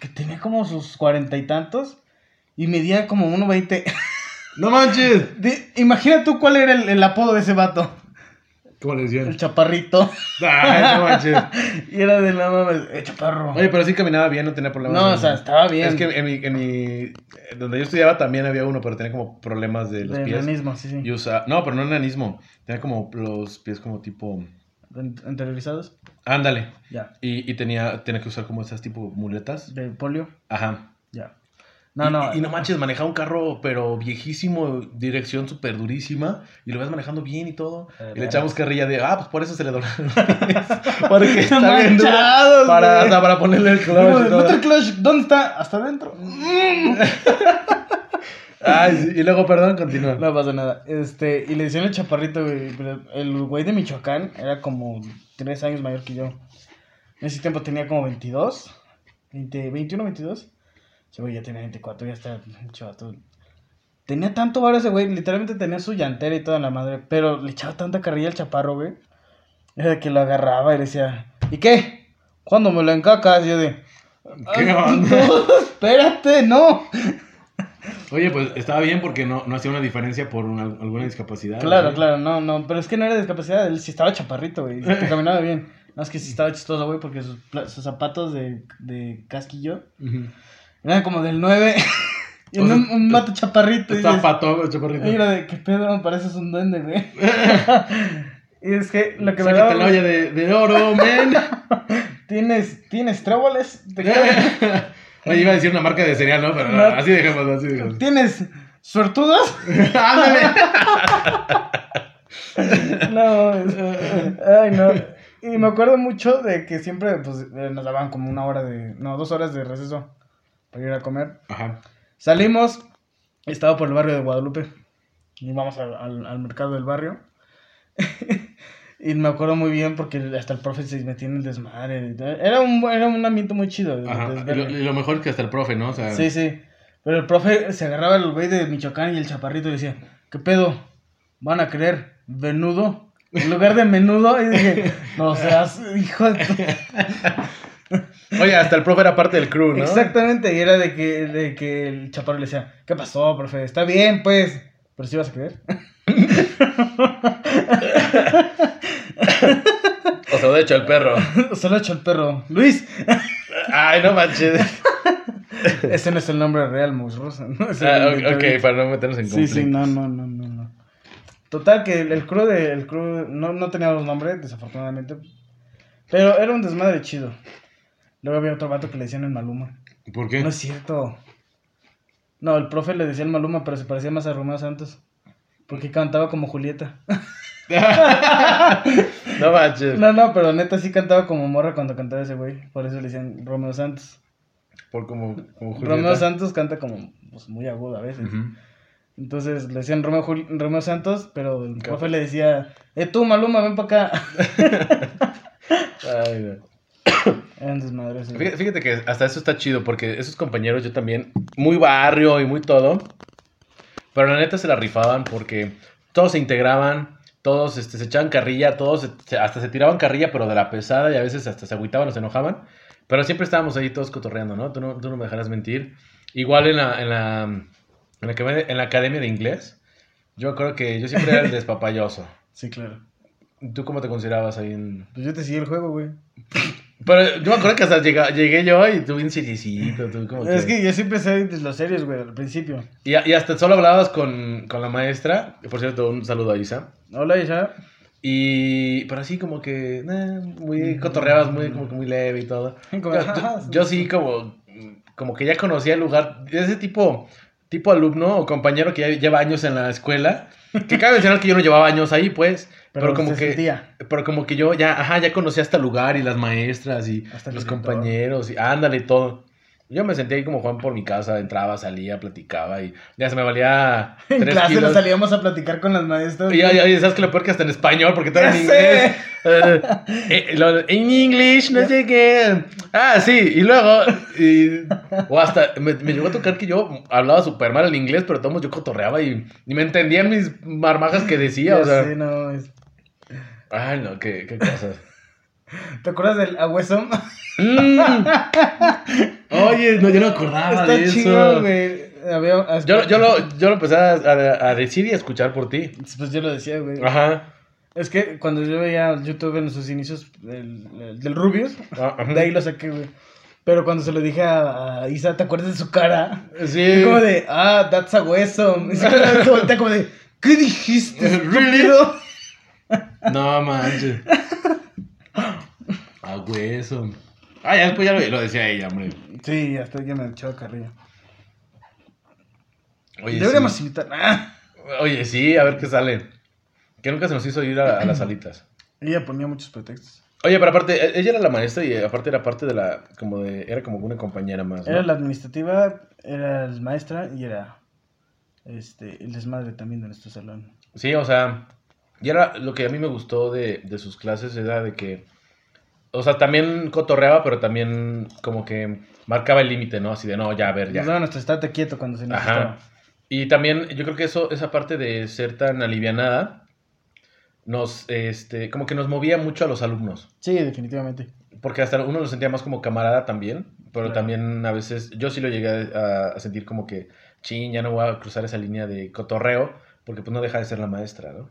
que tenía como sus cuarenta y tantos y medía como 1.20. ¡No manches! De- Imagina tú cuál era el, el apodo de ese vato. ¿Cómo le El decían? chaparrito. Ay, no manches. y era de la mames, eh, chaparro. Oye, pero sí caminaba bien, no tenía problemas. no, o sea, estaba bien. Es que en mi, en mi- Donde yo estudiaba también había uno, pero tenía como problemas de los de pies. enanismo, sí, sí. Y usa... No, pero no enanismo. Tenía como los pies como tipo... Interiorizados. Ándale. Ya. Y, y tenía, tenía que usar como esas tipo muletas. De polio. Ajá. No, y, no. Y, no manches, manejaba un carro, pero viejísimo, dirección súper durísima. Y lo ves manejando bien y todo. Eh, y le echamos carrilla de, ah, pues por eso se le doblaron. Porque está bien. Manchados, Para, hasta para ponerle el clutch. Metal Clutch, ¿dónde está? Hasta adentro. Ay, sí, Y luego, perdón, continúa. No pasa nada. Este, y le decían el chaparrito, güey. El güey de Michoacán era como tres años mayor que yo. En ese tiempo tenía como 22. 20, 21, 22. Ese güey ya tenía 24, ya está chavato. Tenía tanto varo ese güey, literalmente tenía su llantera y toda la madre. Pero le echaba tanta carrilla al chaparro, güey. Era que lo agarraba y le decía, ¿y qué? ¿Cuándo me lo encacas? Y yo de, ¿Qué "Ay, onda? no, espérate, no. Oye, pues estaba bien porque no, no hacía una diferencia por una- alguna discapacidad. Claro, ¿sí? claro, no, no, pero es que no era discapacidad, él sí estaba chaparrito, güey, caminaba bien. No, es que sí estaba chistoso, güey, porque sus, zapatos de, de casquillo Ujú. Como del 9 y O un, un vato chaparrito. Está pato, chaparrito. y era de, ¿qué pedo? Pareces un duende, güey. y es que lo que me daba... la olla de, de oro, men. ¿Tienes, ¿Tienes tréboles? ¿De qué? Oye, iba a decir una marca de cereal, ¿no? Pero No. así dejémoslo, así dejémoslo. ¿Tienes suertudos? ¡Ándale! No, ay, no. Y me acuerdo mucho de que siempre pues, nos daban como una hora de, no, dos horas de receso para ir a comer. Ajá. Salimos, estaba por el barrio de Guadalupe, y vamos al, al- al mercado del barrio. y me acuerdo muy bien porque hasta el profe se metía en el desmadre. Era un, era un ambiente muy chido. Ajá. Y lo, y lo mejor es que hasta el profe, ¿no? O sea, Sí, sí. Pero el profe se agarraba el güey de Michoacán y el chaparrito y decía, ¿qué pedo? ¿Van a querer venudo? En lugar de menudo, y dije, no seas, hijo de tu-". Oye, hasta el profe era parte del crew, ¿no? Exactamente, y era de que, de que el chaparro le decía, ¿qué pasó, profe? Está bien, pues. Pero si vas a creer. O sea, de hecho, el perro. Se lo ha hecho el perro. Luis. Ay, no manches. Ese no es el nombre real, Rosa. ¿no? Es Ah, ok, para no meternos en Sí, conflicto. sí, no, no, no, no, no. Total, que el, el crew de, el crew no, no teníamos nombre, desafortunadamente. Pero era un desmadre chido. Luego había otro vato que le decían el Maluma. ¿Por qué? No es cierto. No, el profe le decía el Maluma, pero se parecía más a Romeo Santos. Porque cantaba como Julieta. no manches. No, no, pero neta sí cantaba como morra cuando cantaba ese güey. Por eso le decían Romeo Santos. Por como, como Julieta. Romeo Santos canta como pues, muy agudo a veces. Entonces le decían Romeo, Jul- Romeo Santos, pero el profe le decía, eh tú Maluma, ven para acá. Ay, no. Eran desmadres. güey. Fíjate, fíjate que hasta eso está chido, porque esos compañeros yo también, muy barrio y muy todo, pero la neta se la rifaban porque todos se integraban, todos este, se echaban carrilla, todos se- hasta se tiraban carrilla, pero de la pesada y a veces hasta se agüitaban o se enojaban, pero siempre estábamos ahí todos cotorreando, ¿no? Tú no, tú no me dejarás mentir. Igual en la, en la, en la, academia- en la academia de inglés, yo creo que yo siempre era el despapayoso. Sí, claro. ¿Tú cómo te considerabas ahí en...? Pues yo te seguí el juego, güey. Pero yo me acuerdo que hasta llega- llegué yo y tú bien seriecito, tú como Es que yo siempre sé de los serios, güey, al principio. Y, y hasta solo hablabas con, con la maestra, que por cierto, un saludo a Isa. Hola, Isha. Y, pero así como que, eh, muy cotorreabas, muy, como que muy leve y todo. Como, Yo, yo sí como, como que ya conocía el lugar, ese tipo, tipo alumno o compañero que ya lleva años en la escuela. Que cabe mencionar que yo no llevaba años ahí, pues. Pero, como se que, sentía. pero como que yo ya, ajá, ya conocía hasta el lugar y las maestras y Hasta los director. compañeros y ándale todo. Yo me sentía ahí como Juan por mi casa, entraba, salía, platicaba y ya se me valía En tres clase kilos. nos salíamos a platicar con las maestras. Y ya, ya, ya sabes que lo peor que hasta en español, porque todo en inglés. Eh, eh, en English, no sé qué. Ah, sí, y luego. y- o hasta. Me, me llegó a tocar que yo hablaba súper mal el inglés, pero todos yo cotorreaba y, y me entendían mis marmajas que decía. Ya o sea. sé, no, es- Ay, no, qué, qué cosas. ¿Te acuerdas del Agüesom? Mm. Oye, no, yo no acordaba Está de eso. chido, güey. Había- Yo, yo, lo, yo lo empecé a, a- a decir y a escuchar por ti. Pues yo lo decía, güey. Ajá. Es que cuando yo veía YouTube en sus inicios el- el- del Rubius, Ah, de ahí lo saqué, güey. Pero cuando se lo dije a, a Isa, ¿te acuerdas de su cara? Sí. Y como de, ah, that's a hueso. Y se queda- se voltea como de, ¿qué dijiste? Really? Estúpido?" No manches. A hueso. Ah, ya después ya lo, lo decía ella, hombre. Sí, hasta ya me echaba carrilla. Oye, Deberíamos sí. invitar. Ah. Oye, sí, a ver qué sale. Que nunca se nos hizo ir a, a las salitas. Ella ponía muchos pretextos. Oye, pero aparte, e- ella era la maestra y aparte era parte de la, como de, era como una compañera más, ¿no? Era la administrativa, era la maestra y era este el desmadre también de nuestro salón. Sí, o sea, y era lo que a mí me gustó de, de sus clases, era de que, o sea, también cotorreaba, pero también como que marcaba el límite, ¿no? Así de, no, ya, a ver, ya. Nos daba nuestro estate quieto cuando se necesitaba. Ajá. Y también yo creo que eso, esa parte de ser tan alivianada, nos, este, como que nos movía mucho a los alumnos. Sí, definitivamente. Porque hasta uno lo sentía más como camarada también, pero Claro. también a veces, yo sí lo llegué a, a sentir como que, chin, ya no voy a cruzar esa línea de cotorreo, porque pues no deja de ser la maestra, ¿no?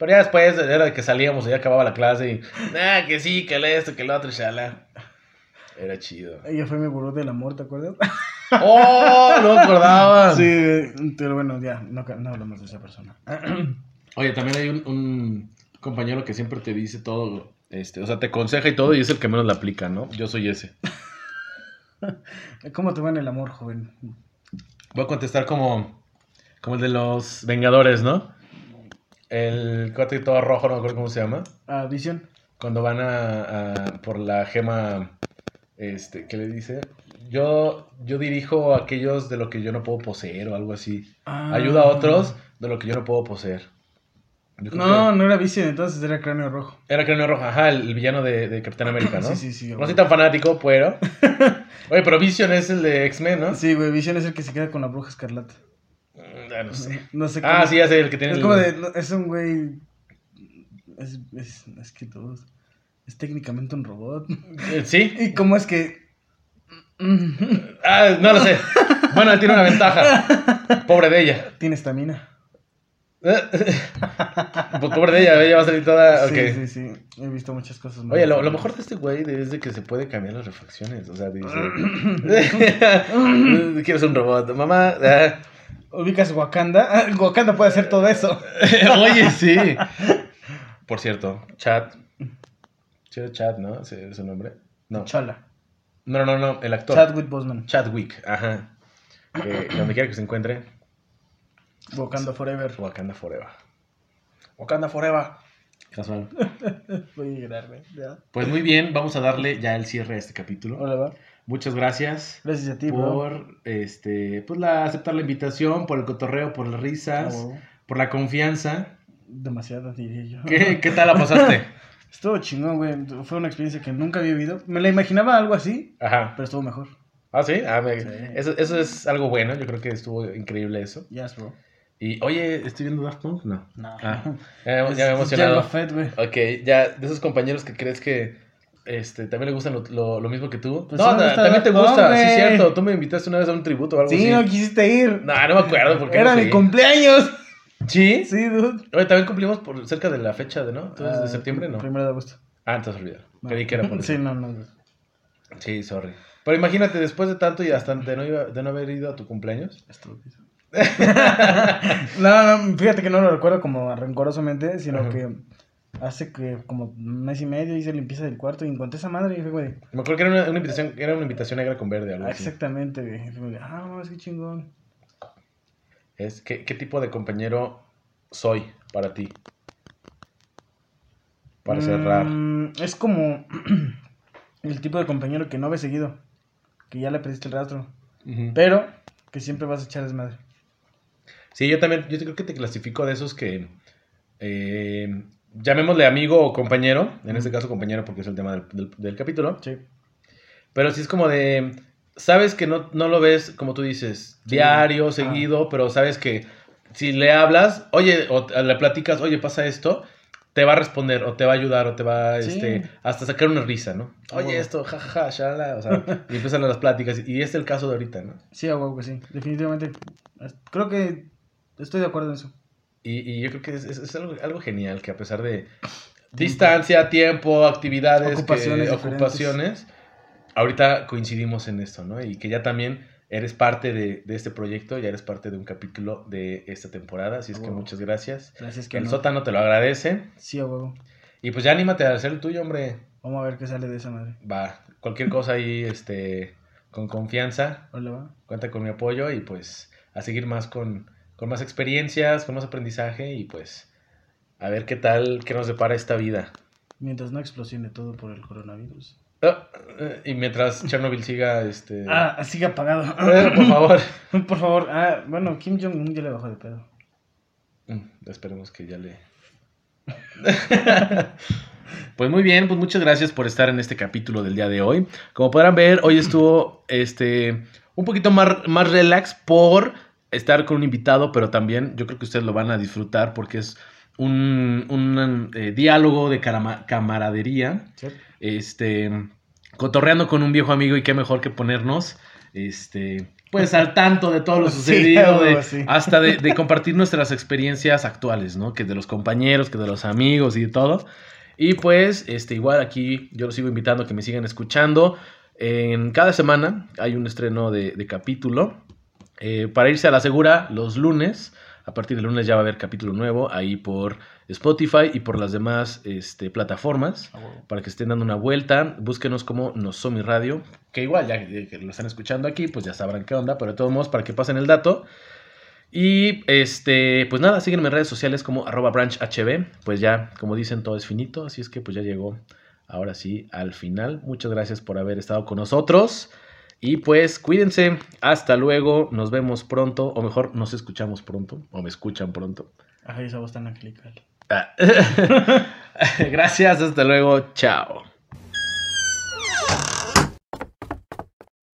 Pero ya después era de que salíamos y ya acababa la clase y, ah, que sí, que el esto, que el otro, shala. Era chido. Ella fue mi gurú del amor, ¿te acuerdas? ¡Oh! No me acordaba. sí, pero bueno, ya, no, no hablamos de esa persona. Oye, también hay un, un compañero que siempre te dice todo, este, o sea, te aconseja y todo y es el que menos la aplica, ¿no? Yo soy ese. ¿Cómo te va en el amor, joven? Voy a contestar como, como el de los Vengadores, ¿no? El cuate todo rojo, no me acuerdo cómo se llama. Ah, Vision. Cuando van a, a- por la gema, este, ¿qué le dice? Yo, yo dirijo a aquellos de lo que yo no puedo poseer o algo así. Ah. Ayuda a otros de lo que yo no puedo poseer. No, que- no era Vision, entonces era Cráneo Rojo. Era Cráneo Rojo, ajá, el, el villano de, de Capitán América, ¿no? Sí, sí, sí. No soy tan fanático, pero... Oye, pero Vision es el de X-Men, ¿no? Sí, güey, Vision es el que se queda con la bruja escarlata. No sé. No sé Ah, cómo- sí, ya sé, el que tiene Es el- como de. no, Es un güey. Es, es, es que todos. Es técnicamente un robot. Eh, ¿Sí? ¿Y cómo es que.? Ah, no lo sé. Bueno, él tiene una ventaja. Pobre de ella. Tiene estamina. Pues pobre de ella, ella va a salir toda... Sí, sí, sí. He visto muchas cosas. Oye, lo, lo mejor de este güey es de que se puede cambiar las refacciones. O sea, dice... Quiero ser un robot. Mamá... ah. ¿Ubicas Wakanda? Wakanda puede hacer todo eso. Oye, sí. Por cierto, Chat. Sí, Chat, ¿no? Ese es su nombre. No. Chala. No, no, no, el actor. Chadwick Boseman. Chadwick, ajá. Que donde quiera que se encuentre, Wakanda Forever. Wakanda Forever. Wakanda Forever. Casual. Voy a llorar. Pues muy bien, vamos a darle ya el cierre a este capítulo. Hola, va. Muchas gracias Gracias a ti, bro. por este, pues la aceptar la invitación, por el cotorreo, por las risas, Ah, por la confianza. Demasiado, diría yo. ¿Qué, qué tal la pasaste? Estuvo chingón, güey. Fue una experiencia que nunca había vivido. Me la imaginaba algo así, Ajá. pero estuvo mejor. Ah, sí. Ah, me- Sí. Eso, eso es algo bueno. Yo creo que estuvo increíble eso. Yes, bro. Y, oye, ¿estoy viendo Daft Punk? No. No. Ah, ya, me- ya me emocionado. Fett, güey. Ok, ya, de esos compañeros que crees que este, también le gustan lo, lo- lo mismo que tú. Pues no, sí gusta también te gusta, sí, güey. cierto. Tú me invitaste una vez a un tributo o algo Sí, así. no quisiste ir. No, no me acuerdo porque Era mi cumpleaños. ¿Sí? Sí, dude. Oye, también cumplimos por cerca de la fecha de, ¿no? Entonces, de Ah, septiembre, ¿no? Primero de agosto. Ah, entonces olvidar. Creí que era por Sí, no, no. Sí, sorry. Pero imagínate, después de tanto y hasta de no, iba- de no haber ido a tu cumpleaños. Estúpido. no, no, fíjate que no lo recuerdo como rencorosamente, sino Ajá. que hace que como un mes y medio hice limpieza del cuarto y encontré esa madre y fue, güey. Me acuerdo que era una, una invitación, era una invitación negra con verde, algo ah, así. Exactamente, güey. Fue, ah, no, es que chingón. Es, ¿qué, ¿Qué tipo de compañero soy para ti? Para cerrar. Mm, es como el tipo de compañero que no ves seguido, que ya le perdiste el rastro, pero que siempre vas a echar desmadre. Sí, yo también, yo creo que te clasifico de esos que, eh, llamémosle amigo o compañero, en este caso compañero porque es el tema del, del- del capítulo, Sí. pero sí es como de, sabes que no, no lo ves, como tú dices, Sí. diario, Ah. seguido, pero sabes que si le hablas, oye, o le platicas, oye, pasa esto, te va a responder, o te va a ayudar, o te va Sí. este, hasta sacar una risa, ¿no? Oye, esto, jajaja, shala, o sea, y empiezan las pláticas, y es el caso de ahorita, ¿no? Sí, a huevo que sí, definitivamente. Creo que estoy de acuerdo en eso. Y, y yo creo que es, es- es algo, algo genial que a pesar de distancia, tiempo, actividades, que- Ocupaciones ocupaciones, ahorita coincidimos en esto, ¿no? Y que ya también eres parte de, de este proyecto, ya eres parte de un capítulo de esta temporada, así es que muchas gracias. Gracias que el no. sótano te lo agradece. Sí, a huevo. Y pues ya anímate a hacer el tuyo, hombre. Vamos a ver qué sale de esa madre. Va, cualquier cosa ahí, este, con confianza, Hola, va. cuenta con mi apoyo y pues a seguir más con, con más experiencias, con más aprendizaje y pues a ver qué tal, qué nos depara esta vida. Mientras no explosione todo por el coronavirus. Eh, y mientras Chernobyl siga, este... Ah, sigue apagado. eh, por favor. Por favor. Ah, bueno, Kim Jong-un ya le bajó de pedo. Mm, Esperemos que ya le... Pues muy bien, pues muchas gracias por estar en este capítulo del día de hoy. Como podrán ver, hoy estuvo este un poquito más, más relax por estar con un invitado, pero también yo creo que ustedes lo van a disfrutar porque es un, un, eh, diálogo de camaradería, Sí. este, cotorreando con un viejo amigo y qué mejor que ponernos, este, pues al tanto de todo lo sucedido, de- sí. hasta de, de compartir nuestras experiencias actuales, ¿no? Que de los compañeros, que de los amigos y de todo. Y pues, este, igual aquí yo los sigo invitando a que me sigan escuchando. En cada semana hay un estreno de, de capítulo. Eh, para irse a la segura, los lunes. A partir del lunes ya va a haber capítulo nuevo ahí por Spotify y por las demás este, plataformas. Para que estén dando una vuelta, búsquenos como Nosomi Radio. Que igual, ya que lo están escuchando aquí, pues ya sabrán qué onda. Pero de todos modos, para que pasen el dato. Y este, pues nada, síguenme en redes sociales como arroba branchhb. Pues ya, como dicen, todo es finito. Así es que pues ya llegó ahora sí al final. Muchas gracias por haber estado con nosotros. Y pues cuídense. Hasta luego. Nos vemos pronto. O mejor, nos escuchamos pronto. O me escuchan pronto. Ajá, esa voz tan angelical. Ah. gracias. Hasta luego. Chao.